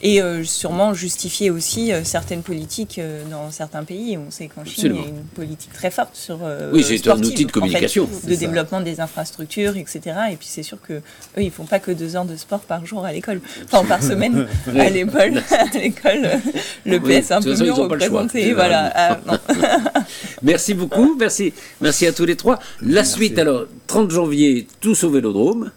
et sûrement justifier aussi certaines politiques dans certains pays. On sait qu'en Chine, il y a une politique très forte sur... oui, c'est un outil de communication. de développement des infrastructures, etc. Et puis c'est sûr que eux, ils font pas que deux heures de sport par jour à l'école, enfin par semaine [LAUGHS] à l'école. à l'école, le PS est un peu mieux représenté. Voilà. Ah, [LAUGHS] Merci beaucoup, merci, merci à tous les trois. La suite, alors, 30 janvier, tous au Vélodrome.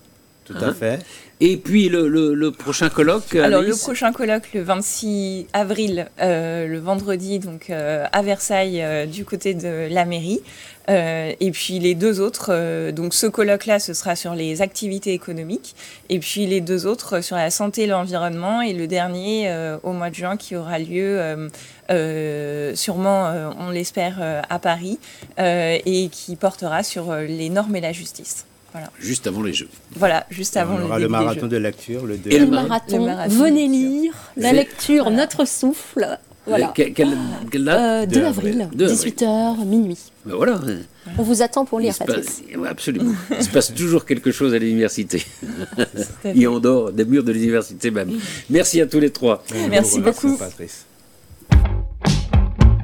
Tout à hein fait. Et puis le, prochain colloque Alors le prochain colloque le 26 avril, euh, le vendredi, donc euh, à Versailles, euh, du côté de la mairie. et puis les deux autres, donc ce colloque-là, ce sera sur les activités économiques. Et puis les deux autres sur la santé et l'environnement. Et le dernier au mois de juin qui aura lieu sûrement, on l'espère, à Paris. et qui portera sur les normes et la justice. Juste avant les Jeux. Voilà, juste avant on aura le marathon de lecture, le, Et le, marathon. Venez lire la lecture, notre souffle. Voilà. quelle, date? 2 euh, avril, 18h, minuit. Ben voilà. On vous attend pour lire, Patrice. [LAUGHS] absolument. Il se passe toujours quelque chose à l'université. Et en dehors des murs de l'université même. Merci à tous les trois. Merci beaucoup. Patrice.